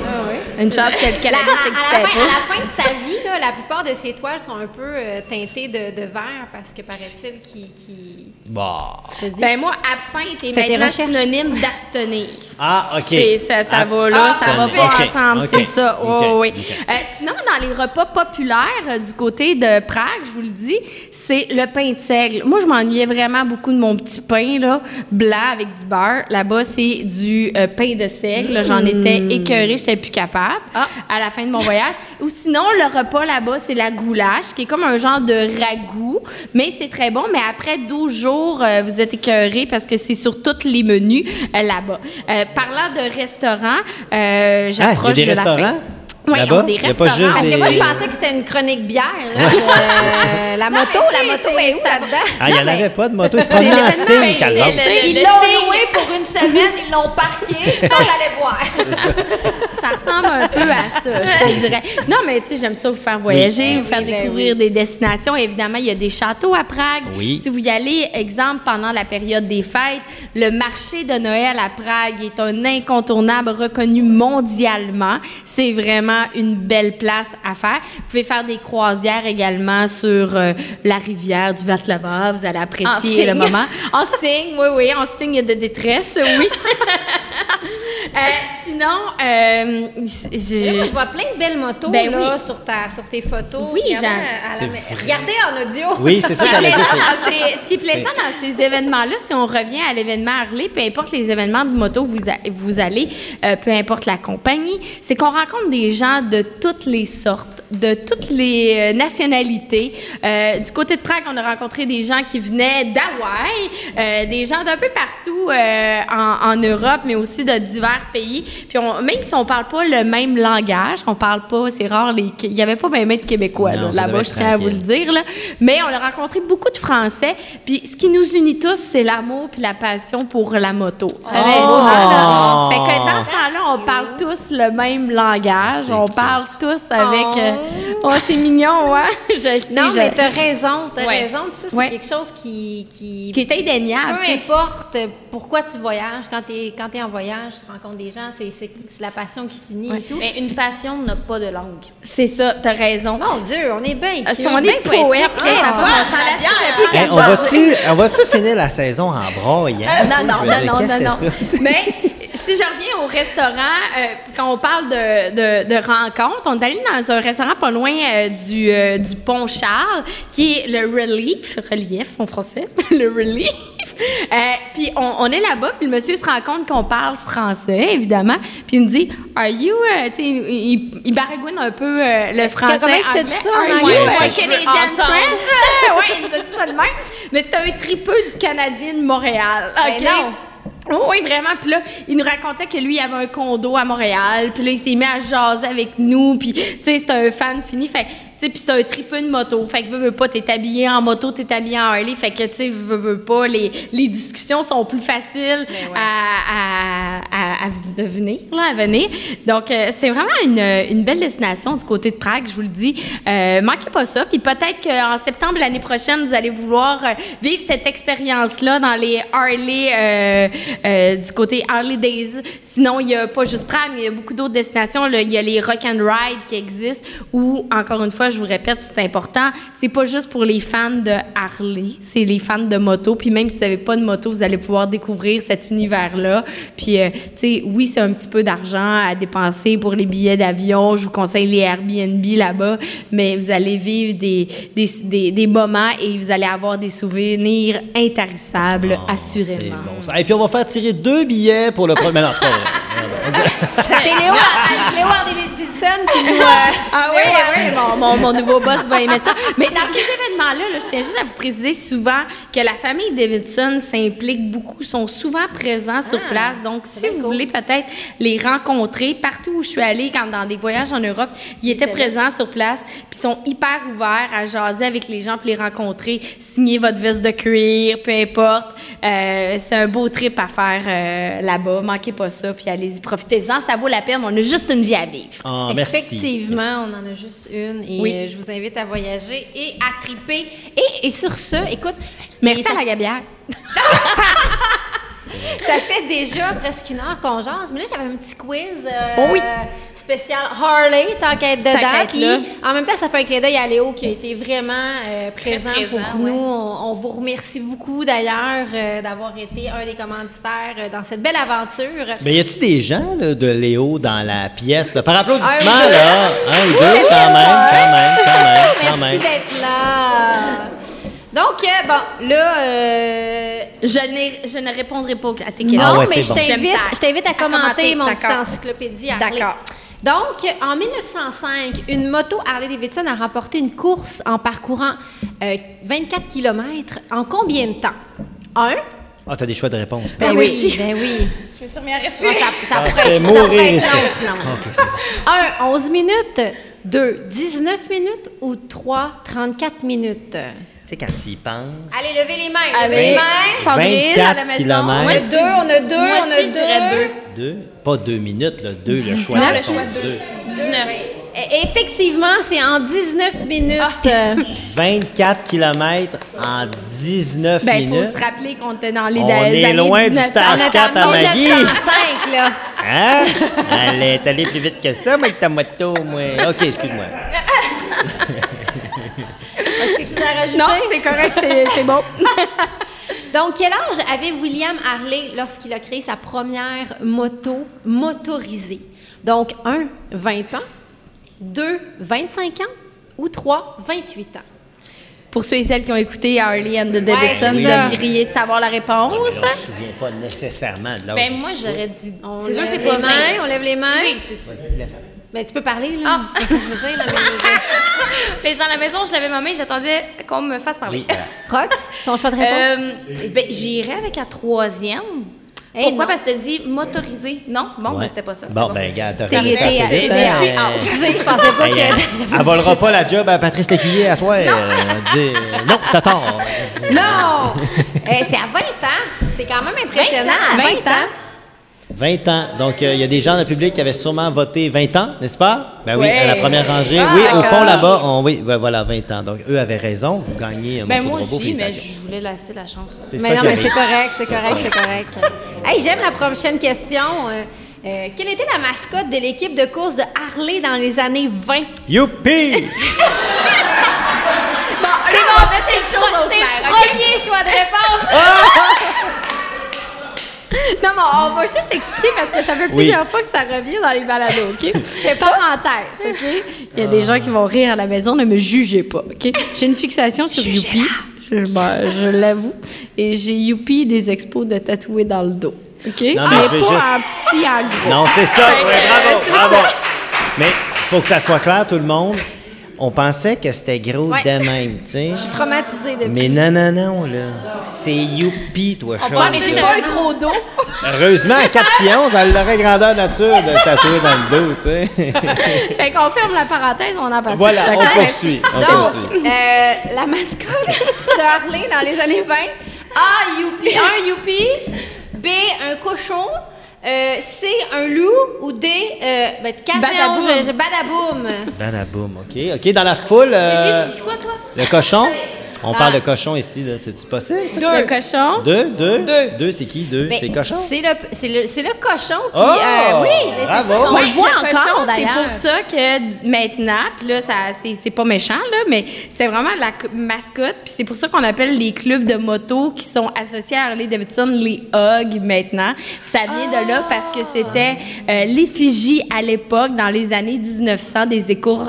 Une chance que le Canada à, à la fin, à pas. la fin de sa vie, là, la plupart de ses toiles sont un peu euh, teintées de, de vert parce que paraît-il qu'il. qu'il- Bah. Je te dis. Ben moi, absinthe est Fais tes maintenant synonyme d'abstenir. Ah, OK. Ça, ça Ah, va là, ça va ah, pas ok, ensemble, c'est ça. ouais. ok. Euh, sinon, dans les repas populaires euh, du côté de Prague, je vous le dis, c'est le pain de seigle. Moi, je m'ennuyais vraiment beaucoup de mon petit pain là, blanc avec du beurre. Là-bas, c'est du euh, pain de seigle. J'en étais écœurée, j'étais plus capable à la fin de mon voyage. Ou sinon, le repas là-bas, c'est la goulache, qui est comme un genre de ragoût, mais c'est très bon. Mais après 12 jours, euh, vous êtes écœurés parce que c'est sur tous les menus euh, là-bas. Euh, parlant de restaurants, euh, Ah, j'approche des de la fin. Oui, là-bas? des Il y a pas restaurants. juste Parce des- que moi, je pensais que c'était une chronique bière, là. Euh, la moto, la moto c'est- est où ça- là-dedans? Ah, il n'y en avait pas de moto. Promenait en l'événement, signe mais qu'elle Ils l'ont loué pour une semaine, ils l'ont parqué, ils sont allés boire. Ça ressemble un peu à ça, je te dirais. Non, mais tu sais, j'aime ça vous faire voyager, Oui. vous faire Oui, ben découvrir des destinations. Évidemment, il y a des châteaux à Prague. Oui. Si vous y allez, exemple, pendant la période des fêtes, le marché de Noël à Prague est un incontournable reconnu mondialement. C'est vraiment une belle place à faire. Vous pouvez faire des croisières également sur euh, la rivière du Vaslava. Vous allez apprécier En le signe. moment. En signe, oui, oui, en signe de détresse, oui. Euh, sinon, euh, Là, moi, je vois plein de belles motos Ben là, oui. sur, ta, sur tes photos. Oui, la- vrai. Regardez en audio. Oui, c'est ça Ce qui qu'elle a ce qui est plaisant dans ces événements-là, si on revient à l'événement Harley, peu importe les événements de moto où vous, a- vous allez, euh, peu importe la compagnie, c'est qu'on rencontre des gens de toutes les sortes, de toutes les euh, nationalités. Euh, du côté de Prague, on a rencontré des gens qui venaient d'Hawaï, euh, des gens d'un peu partout euh, en, en Europe, mais aussi de divers pays. Puis on- même si on parle pas le même langage, on parle pas, c'est rare, les- il y avait pas bien de Québécois Non, là, devait je tiens à vous le dire, là. Mais on a rencontré beaucoup de Français. Puis ce qui nous unit tous, c'est l'amour puis la passion pour la moto. Avec- Oh! Fait que dans ce temps-là, on parle tous le même langage. C'est On cute. parle tous avec. Oh. euh, oh, c'est mignon, ouais. Je sais. Non, je- mais t'as raison, t'as Ouais. raison. Puis ça, c'est Ouais. quelque chose qui... qui... Qui est indéniable. Peu importe pourquoi tu voyages, quand tu es, quand es en voyage, tu rencontres des gens, c'est c'est- c'est la passion qui t'unit et tout. Mais une passion n'a pas de langue. C'est ça, t'as raison. Mon Dieu, on est bien Euh, cute. si on est bien poète, ça Ah, plus Hey, on va-tu on va-tu finir la saison en broyant? non, non, non, non, non, non. c'est ça? Mais si je reviens au restaurant, euh, quand on parle de, de, de rencontres, on est allé dans un restaurant pas loin euh, du, euh, du pont Charles, qui est le Relief, relief en français, le Relief. Euh, puis on, on est là-bas, puis le monsieur se rend compte qu'on parle français, évidemment, puis il nous dit Are you, euh, tu sais, il, il, il baragouine un peu euh, le français. comment il t'a dit anglais. ça en Are anglais? you Ouais, a Canadian friend? ouais, il nous a dit ça de même. Mais c'était un tripeux du Canadien de Montréal. Ben OK? Oh oui, vraiment. Puis là, il nous racontait que lui, il avait un condo à Montréal. Puis là, il s'est mis à jaser avec nous. Puis, tu sais, c'était un fan fini. Sais, puis c'est un tripeux de moto. Fait que veux, veux pas, t'es habillé en moto, t'es habillé en Harley. Fait que, tu sais, veux, veux pas, les, les discussions sont plus faciles ouais. à, à, à, à devenir, là, à venir. Donc, euh, c'est vraiment une, une belle destination du côté de Prague, je vous le dis. Euh, manquez pas ça. Puis peut-être qu'en septembre l'année prochaine, vous allez vouloir euh, vivre cette expérience-là dans les Harley, euh, du côté Harley Days. Sinon, il y a pas juste Prague, mais il y a beaucoup d'autres destinations. Il y a les Rock and Ride qui existent où, encore une fois, je vous répète, c'est important. C'est pas juste pour les fans de Harley, c'est les fans de moto. Puis même si vous n'avez pas de moto, vous allez pouvoir découvrir cet univers-là. Puis, euh, tu sais, oui, c'est un petit peu d'argent à dépenser pour les billets d'avion. Je vous conseille les Airbnb là-bas, mais vous allez vivre des, des, des, des moments et vous allez avoir des souvenirs intarissables, C'est assurément. bon, ça. Et puis, on va faire tirer deux billets pour le premier. Mais non, c'est pas vrai. C'est Léo, Léo Nous... euh, Ah oui, oui, mon, mon, mon nouveau boss va aimer ça. Mais dans ces événements-là, là, je tiens juste à vous préciser souvent que la famille Davidson s'implique beaucoup, sont souvent présents sur Ah, place. Donc, si vous cool. voulez peut-être les rencontrer, partout où je suis allée, quand dans des voyages en Europe, ils étaient présents sur place, puis sont hyper ouverts à jaser avec les gens, puis les rencontrer, signer votre veste de cuir, peu importe. Euh, c'est un beau trip à faire euh, là-bas. Manquez pas ça, puis allez-y, profitez-en. Ça vaut la peine. On a juste une vie à vivre. Ah, merci. Effectivement, on en a juste une. et Oui. euh, je vous invite à voyager et à triper. Et, et sur ce, écoute, Merci à ça- la gabière. Ça fait déjà presque une heure qu'on jase, mais là, j'avais un petit quiz euh, Oh oui. Spécial Harley, tant qu'être dedans. Puis, en même temps, ça fait un clin d'œil à Léo qui a été vraiment euh, présent, présent, pour ouais. nous. On, on vous remercie beaucoup d'ailleurs euh, d'avoir été un des commanditaires euh, dans cette belle aventure. Mais y a-tu des gens là, de Léo dans la pièce? Là? Par applaudissement, Un ou deux? là. Un ou deux, quand même, quand même, quand même, quand Merci d'être là. Donc, euh, bon, là, euh, Je, n'ai- je ne répondrai pas à tes questions. Non, Ah ouais, mais je bon. t'invite, je t'invite à à commenter, commenter, mon d'accord. encyclopédie Harley. D'accord. Donc, en 1905, une moto Harley-Davidson a remporté une course en parcourant euh, 24 km en combien de temps? Un? Ah, t'as des choix de réponse. Ben Ben oui, oui. ben oui. Je me suis remis à Ah, respirer. ça, ça Ah, pourrait être, ça pourrait être long, sinon. OK, c'est bon. Un, 11 minutes. Deux, 19 minutes. Ou trois, 34 minutes. Tu sais, quand tu y penses. Allez, levez les mains. Allez, levez les mains. Sandrine, 24 à la maison. kilomètres. On a deux, on a deux, Moi on a aussi, je dirais deux. deux. Deux? Pas deux minutes, là. Deux, le choix. Non, le choix de Deux. 19. Et- Effectivement, c'est en 19 minutes. Euh, 24 km en 19 Ben, il faut minutes. se rappeler qu'on était dans les On est loin du 1900. stage on est 4 à en Magui. 1905, là. Hein? Elle est allée plus vite que ça, moi, avec ta moto, moi. OK, excuse-moi. Est-ce que tu as rajouté? Non, c'est correct, c'est bon. Donc, quel âge avait William Harley lorsqu'il a créé sa première moto motorisée? Donc, 1, 20 ans. 2, 25 ans. Ou 3, 28 ans? Pour ceux et celles qui ont écouté Harley and the Davidson, vous devriez savoir la réponse. On ne se souvient pas nécessairement de l'âge. Ben, moi, j'aurais dit. On C'est sûr, c'est les pas mains, 20. on lève les mains. Ben, tu peux parler, là. C'est pas ça que je veux dire, là. Mais... Les gens à la maison, je levais ma main, j'attendais qu'on me fasse parler. Oui. Rox, ton choix de réponse? Euh, ben, j'irais avec la troisième. Eh Pourquoi? non. Parce que t'as dit motorisé. Non? Bon, Ouais. ben, c'était pas ça. Bon, c'est ben, regarde, t'as réglé ça assez vite. je suis out. Excusez, je pensais pas que... elle, elle volera pas la job à Patrice Lécuyer à soir. euh, dire, non, t'as tort. Non! Eh, c'est à 20 ans. C'est quand même impressionnant. 20 ans? À 20 ans. 20 ans. Donc, euh, il y a des gens dans le public qui avaient sûrement voté 20 ans, n'est-ce pas? Ben oui, Ouais. à la première rangée. Ah, oui, au fond, là-bas, on- oui, ben voilà, 20 ans. Donc, eux avaient raison. Vous gagnez un Ben, morceau moi de robot. aussi, mais je voulais laisser la chance. C'est Mais ça non, mais c'est correct, c'est correct, c'est correct. Hey, j'aime la prochaine question. Euh, euh, quelle était la mascotte de l'équipe de course de Harley dans les années 20? Youpi! C'est bon, mais c'est le, pro- c'est le premier choix de réponse. Non, mais on va juste expliquer parce que ça fait Oui. plusieurs fois que ça revient dans les balados, OK? Je parenthèse, OK? Il y a des gens qui vont rire à la maison, ne me jugez pas, OK? J'ai une fixation sur Youpi. Je, ben, je l'avoue. Et j'ai Youpi des expos de tatouer dans le dos, OK? Non, mais mais je pas juste- en petit, en gros. Non, c'est ça. Que, Ouais, bravo, bravo. Mais faut que ça soit clair, tout le monde. On pensait que c'était gros Ouais. de même, tu sais. Je suis traumatisée depuis. Mais non, non, non, là. C'est youpi, toi, Ouais, Charles. mais j'ai pas un gros dos. Heureusement, à 4 pions, elle l'aurait grandeur nature de tatouer dans le dos, tu sais. Fait qu'on ferme la parenthèse, on en passe. Voilà, on poursuit. On Donc, poursuit. euh, la mascotte de Harley dans les années 20. A, youpi, un youpi. B, un cochon. Euh, C, un loup. Ou D, euh, ben, quatre Badaboum. je- badaboum. Badaboum, OK. OK, dans la foule, euh, Tu dis quoi, toi? le cochon? On Ah. parle de cochon ici. C'est-tu possible, ça? Le cochon? Deux, deux? Deux. Deux, c'est qui, deux? Ben, c'est cochon? C'est le, c'est le, c'est le cochon qui. Oh! euh, oui, mais c'est Bravo! ça, on Ouais, le voit le encore, cochon, c'est pour ça que maintenant, puis là, ça, c'est, c'est pas méchant, là, mais c'était vraiment la co- mascotte. Puis c'est pour ça qu'on appelle les clubs de moto qui sont associés à Harley Davidson les HOG maintenant. Ça vient de là parce que c'était euh, l'effigie à l'époque, dans les années 1900, des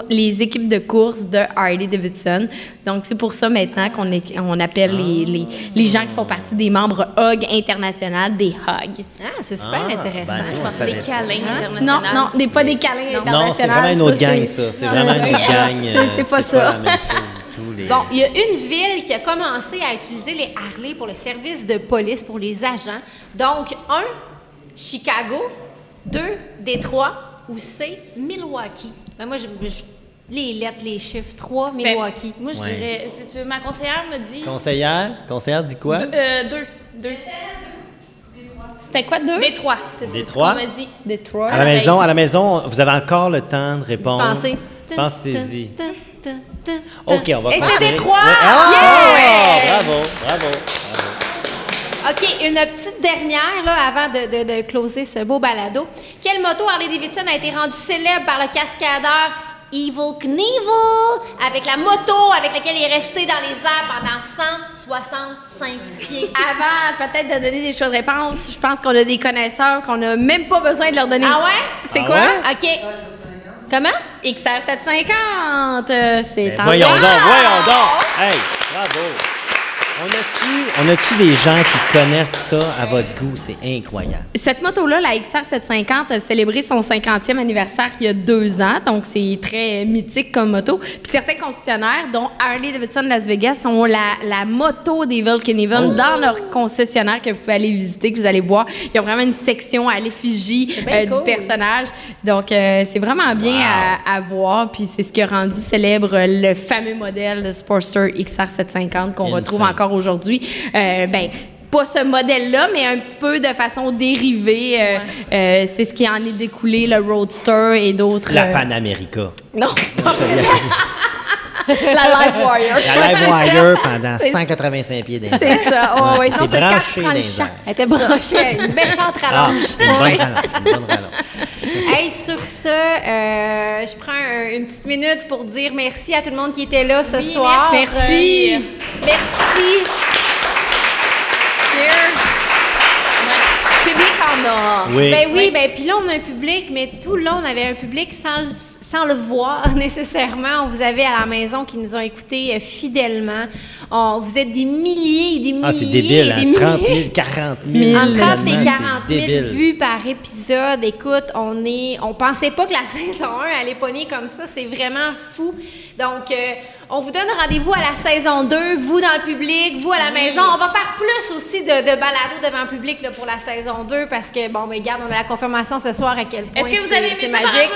les équipes de course de Harley Davidson. Donc, c'est pour ça maintenant qu'on on appelle les, les, les gens qui font partie des membres HOG international des HOG. Ah, c'est super Ah, intéressant. ben, tu Je pense Des câlins Hein? Non, internationaux. non, des, pas des câlins Non, internationaux. c'est vraiment une autre gang, c'est- ça. C'est vraiment une autre gang. C'est- c'est pas C'est pas ça. la même chose du tout. les- Bon, il y a une ville qui a commencé à utiliser les Harley pour le service de police pour les agents. Donc, un, Chicago. Deux, Détroit. Ou C, Milwaukee. Ben, moi, je, je- les lettres, les chiffres. Trois, Ben, Milwaukee. Moi, je Ouais. dirais. tu- tu- Ma conseillère me dit. Conseillère? Conseillère dit quoi? Deux. euh, deux. Deux. C'était quoi, deux? Détroit. C'est c'est ce Détroit? qu'on m'a dit. Détroit. À la maison, à la maison, vous avez encore le temps de répondre. penser. Pensez-y. OK, on va Et considérer- c'était trois! Ouais. Ah! Yeah! Bravo, bravo, bravo. OK, une petite dernière là, avant de, de- de closer ce beau balado. Quelle moto Harley Davidson a été rendue célèbre par le cascadeur Evil Knievel avec la moto avec laquelle il est resté dans les airs pendant 165 pieds? Avant peut-être de donner des choix de réponse, je pense qu'on a des connaisseurs qu'on n'a même pas besoin de leur donner. Ah ouais? C'est Ah quoi? ouais? OK. Comment? XR 750. euh, C'est Ben, en voyons donc, voyons donc. Hey, bravo. On a-tu, on a-tu des gens qui connaissent ça à votre goût? C'est incroyable. Cette moto-là, la XR 750, a célébré son 50e anniversaire il y a deux ans, donc c'est très mythique comme moto. Puis certains concessionnaires, dont Harley Davidson Las Vegas, ont la, la moto des Knievel dans leur concessionnaire que vous pouvez aller visiter, que vous allez voir. Il y a vraiment une section à l'effigie euh, cool. du personnage. Donc euh, c'est vraiment bien à, à voir. Puis c'est ce qui a rendu célèbre le fameux modèle de Sportster XR 750 qu'on retrouve encore aujourd'hui. Euh, ben, pas ce modèle-là, mais un petit peu de façon dérivée. Euh, euh, c'est ce qui en est découlé, le Roadster et d'autres. La Panamérica. Non, pas vrai. la Livewire. La Livewire pendant 185 pieds d'indice. C'est ça. Oh. C'est Non, c'est le champ. airs. Elle était branchée une méchante Ah, rallonge. une bonne rallonge, une bonne rallonge. Hey, sur ce, euh, je prends un- une petite minute pour dire merci à tout le monde qui était là ce soir. merci. Euh, merci. Cheers. Public en a. Oui. Ben oui, ben puis là on a un public, mais tout le long on avait un public sans le, sans le voir nécessairement. On vous avait à la maison qui nous ont écoutés euh, fidèlement. On- vous êtes des milliers et des milliers. Ah, c'est débile, hein? des 30 000, milliers. 40 000. Entre 30 et seulement, 40 c'est 000 débile. vues par épisode. Écoute, on est, on pensait pas que la saison 1 allait pogner comme ça. C'est vraiment fou. Donc, euh, on vous donne rendez-vous à la saison 2, vous dans le public, vous à la maison. On va faire plus aussi de, de balado devant le public là, pour la saison 2 parce que, bon, mais regarde, on a la confirmation ce soir à quel point Est-ce que vous avez aimé c'est magique.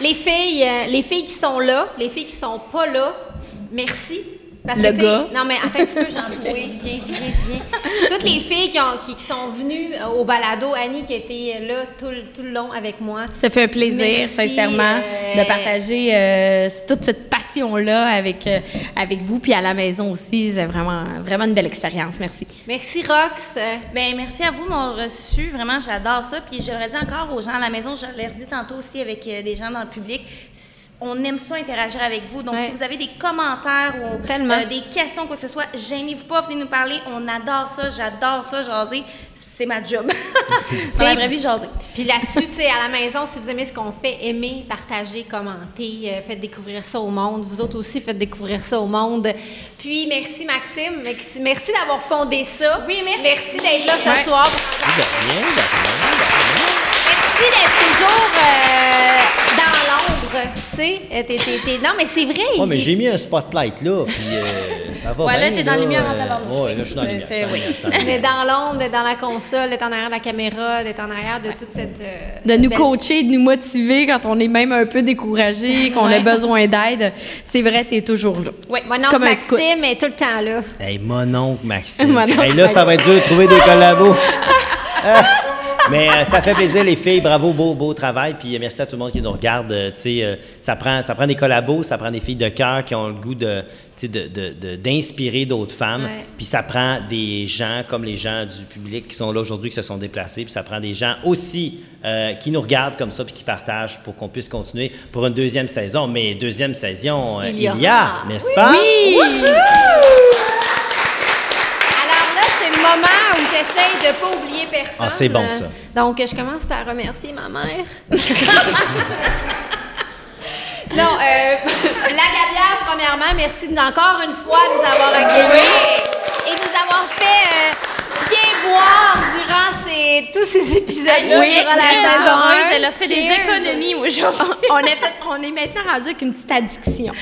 Les filles, euh, les filles qui sont là, les filles qui sont pas là, merci. Parce Le gars. Non, mais attends un petit peu, j'en oui. je viens, je viens, je viens. Toutes les filles qui, ont- qui- qui sont venues euh, au balado, Annie qui était là tout, le- tout le long avec moi. Ça fait un plaisir, Merci, sincèrement, euh, de partager euh, toute cette passion-là avec, euh, avec vous, puis à la maison aussi. C'est vraiment, vraiment une belle expérience. Merci. Merci Rox. Euh, Ben merci à vous de m'avoir reçu. Vraiment, j'adore ça. Puis je le redis encore aux gens à la maison, je l'ai redit tantôt aussi avec euh, des gens dans le public. On aime ça interagir avec vous. Donc, Ouais. si vous avez des commentaires ou euh, des questions, quoi que ce soit, gênez-vous pas, venez nous parler. On adore ça, j'adore ça, jaser. C'est ma job. Dans la vraie vie, jaser. Puis là-dessus, tu sais, à la maison, si vous aimez ce qu'on fait, aimez, partagez, commentez, euh, faites découvrir ça au monde. Vous autres aussi, faites découvrir ça au monde. Puis merci Maxime, Merci- d'avoir fondé ça. Oui, merci. Merci d'être là ce Ouais. soir. De rien, de rien, de rien. Merci d'être toujours euh, dans l'ombre, tu sais. Euh, t'es- t'es- t'es- Non, mais c'est vrai. Oh, mais j'ai mis un spotlight là, puis euh, ça va Ouais, là, bien. t'es dans la lumière en euh, tabarnouche, Ouais, oui. là, je suis dans la lumière. Suis dans l'ombre, d'être dans la console, d'être en arrière de la caméra, d'être en arrière de toute cette. euh, De cette nous belle- coacher, de nous motiver quand on est même un peu découragé, qu'on a besoin d'aide. C'est vrai, tu es toujours là. Oui, mon oncle Comme. Maxime est tout le temps là. Hey, mon oncle Maxime. Mon oncle Hey, là, ça va être dur de trouver des collabos. Mais euh, ça fait plaisir, les filles. Bravo, beau, beau travail. Puis euh, merci à tout le monde qui nous regarde. Euh, tu sais, euh, ça, prend, ça prend des collabos, ça prend des filles de cœur qui ont le goût de, d'inspirer d'autres femmes. Ouais. Puis ça prend des gens comme les gens du public qui sont là aujourd'hui, qui se sont déplacés. Puis ça prend des gens aussi euh, qui nous regardent comme ça puis qui partagent pour qu'on puisse continuer pour une deuxième saison. Mais deuxième saison, euh, Il y a, n'est-ce pas? Alors là, c'est le moment où j'essaye de pas oublier personne. Ah, c'est bon, ça. Donc, je commence par remercier ma mère. non, euh, la Gabière, premièrement, merci de- encore une fois de nous avoir accueillis et nous avoir fait euh, bien boire durant ces, tous ces épisodes-là. Oui, durant la saison heureuse. Elle a fait des économies aujourd'hui. on, fait, on est maintenant rendu avec une petite addiction.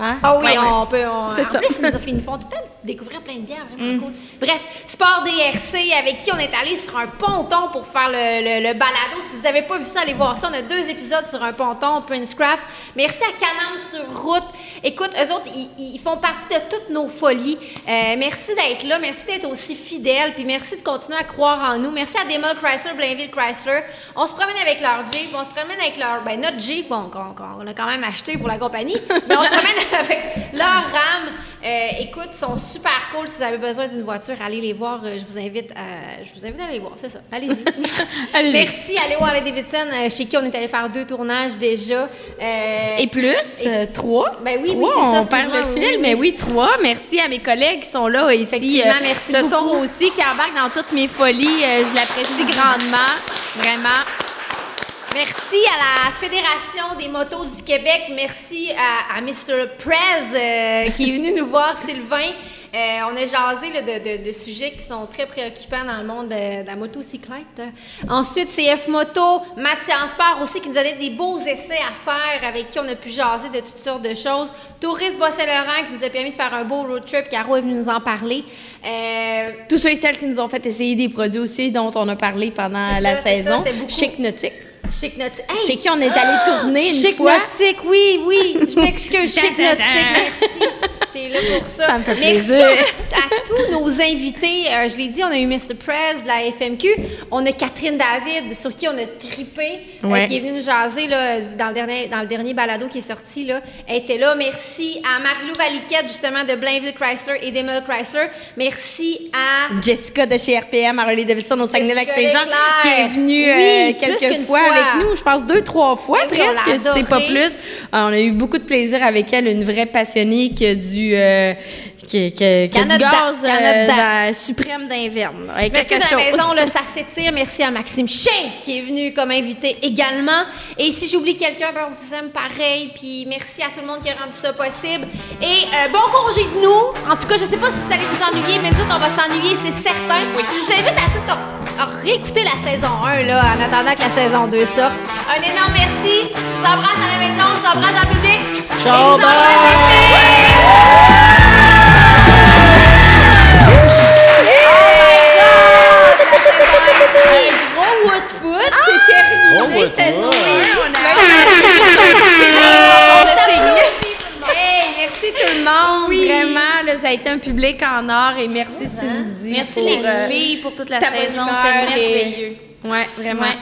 Hein? Ah oui, Ouais, on peut. on- C'est en ça. plus, ils nous, ont fait- nous font tout le temps découvrir plein de bières, vraiment cool. Bref, Sport DRC, avec qui on est allé sur un ponton pour faire le, le- le balado. Si vous n'avez pas vu ça, allez voir ça. On a deux épisodes sur un ponton, Princecraft. Merci à Canam sur route. Écoute, eux autres, ils, ils font partie de toutes nos folies. Euh, merci d'être là. Merci d'être aussi fidèles. Puis merci de continuer à croire en nous. Merci à Demol Chrysler, Blainville Chrysler. On se promène avec leur Jeep. On se promène avec leur. Ben, notre Jeep, bon, qu'on qu'on a quand même acheté pour la compagnie. mais on se promène avec leur RAM. Euh, écoute, ils sont super cool. Si vous avez besoin d'une voiture, allez les voir. Euh, Je vous invite à, je vous invite à aller les voir. C'est ça. Allez-y. Merci. Allez voir les Davidson, euh, chez qui on est allé faire deux tournages déjà. Euh, Et plus, euh, trois. Ben oui, oui, Trois, c'est ça, on perd le fil, oui, mais oui, trois. Merci à mes collègues qui sont là ici Effectivement, euh, merci ce beaucoup. soir aussi, qui embarquent dans toutes mes folies. Euh, je l'apprécie grandement, vraiment. Merci à la Fédération des motos du Québec. Merci à, à Mr. Prez euh, qui est venu nous voir, Sylvain. Euh, on a jasé là, de, de- de sujets qui sont très préoccupants dans le monde de, de la motocyclette. Ensuite, CF Moto, Mathias Sport aussi qui nous a donné des beaux essais à faire, avec qui on a pu jaser de toutes sortes de choses. Tourisme Bas-Saint-Laurent qui nous a permis de faire un beau road trip. Caro est venue nous en parler. Euh, Tous ceux et celles qui nous ont fait essayer des produits aussi dont on a parlé pendant la ça, c'est ça, saison. beaucoup. Chic Nautique. Chic Nautique. Hey! Chez qui on est allé tourner une Chic fois. Nautique, oui, oui. Je m'excuse. Chic. Nautique, merci. T'es là pour ça. Ça me fait merci plaisir. à tous nos invités. Euh, je l'ai dit, on a eu Mr. Prez de la FMQ. On a Catherine David, sur qui on a tripé, euh, qui est venue nous jaser là, dans, le dernier, dans le dernier balado qui est sorti. Là. Elle était là. Merci à Marilou Valiquette, justement, de Blainville Chrysler et d'Emile Chrysler. Merci à Jessica de chez RPM, Harley Davidson au Saguenay-Lac-Saint-Jean, qui est venue Oui, euh, quelques fois, fois. avec nous, je pense deux, trois fois Oui, presque, c'est pas plus. On a eu beaucoup de plaisir avec elle, une vraie passionnée qui a du, euh, qui, qui- qui a en du gaz en euh, dans- suprême Parce que quelque à la maison, là, ça s'étire. Merci à Maxime Chien qui est venu comme invité également. Et si j'oublie quelqu'un, ben, on vous aime pareil. Puis merci à tout le monde qui a rendu ça possible. Et euh, bon congé de nous. En tout cas, je sais pas si vous allez vous ennuyer, mais nous on va s'ennuyer, c'est certain. Je vous invite à tout à réécouter la saison 1 là, en attendant que la saison 2 sorte. Un énorme merci. Je vous embrasse à la maison, je vous embrasse le public. Ciao, bye. A tout le monde. Hey, merci tout le monde. Vraiment, là, ça a été un public en or et merci Cindy. Merci pour, les euh, filles pour toute la saison, c'était et- merveilleux. Ouais, vraiment. Ouais.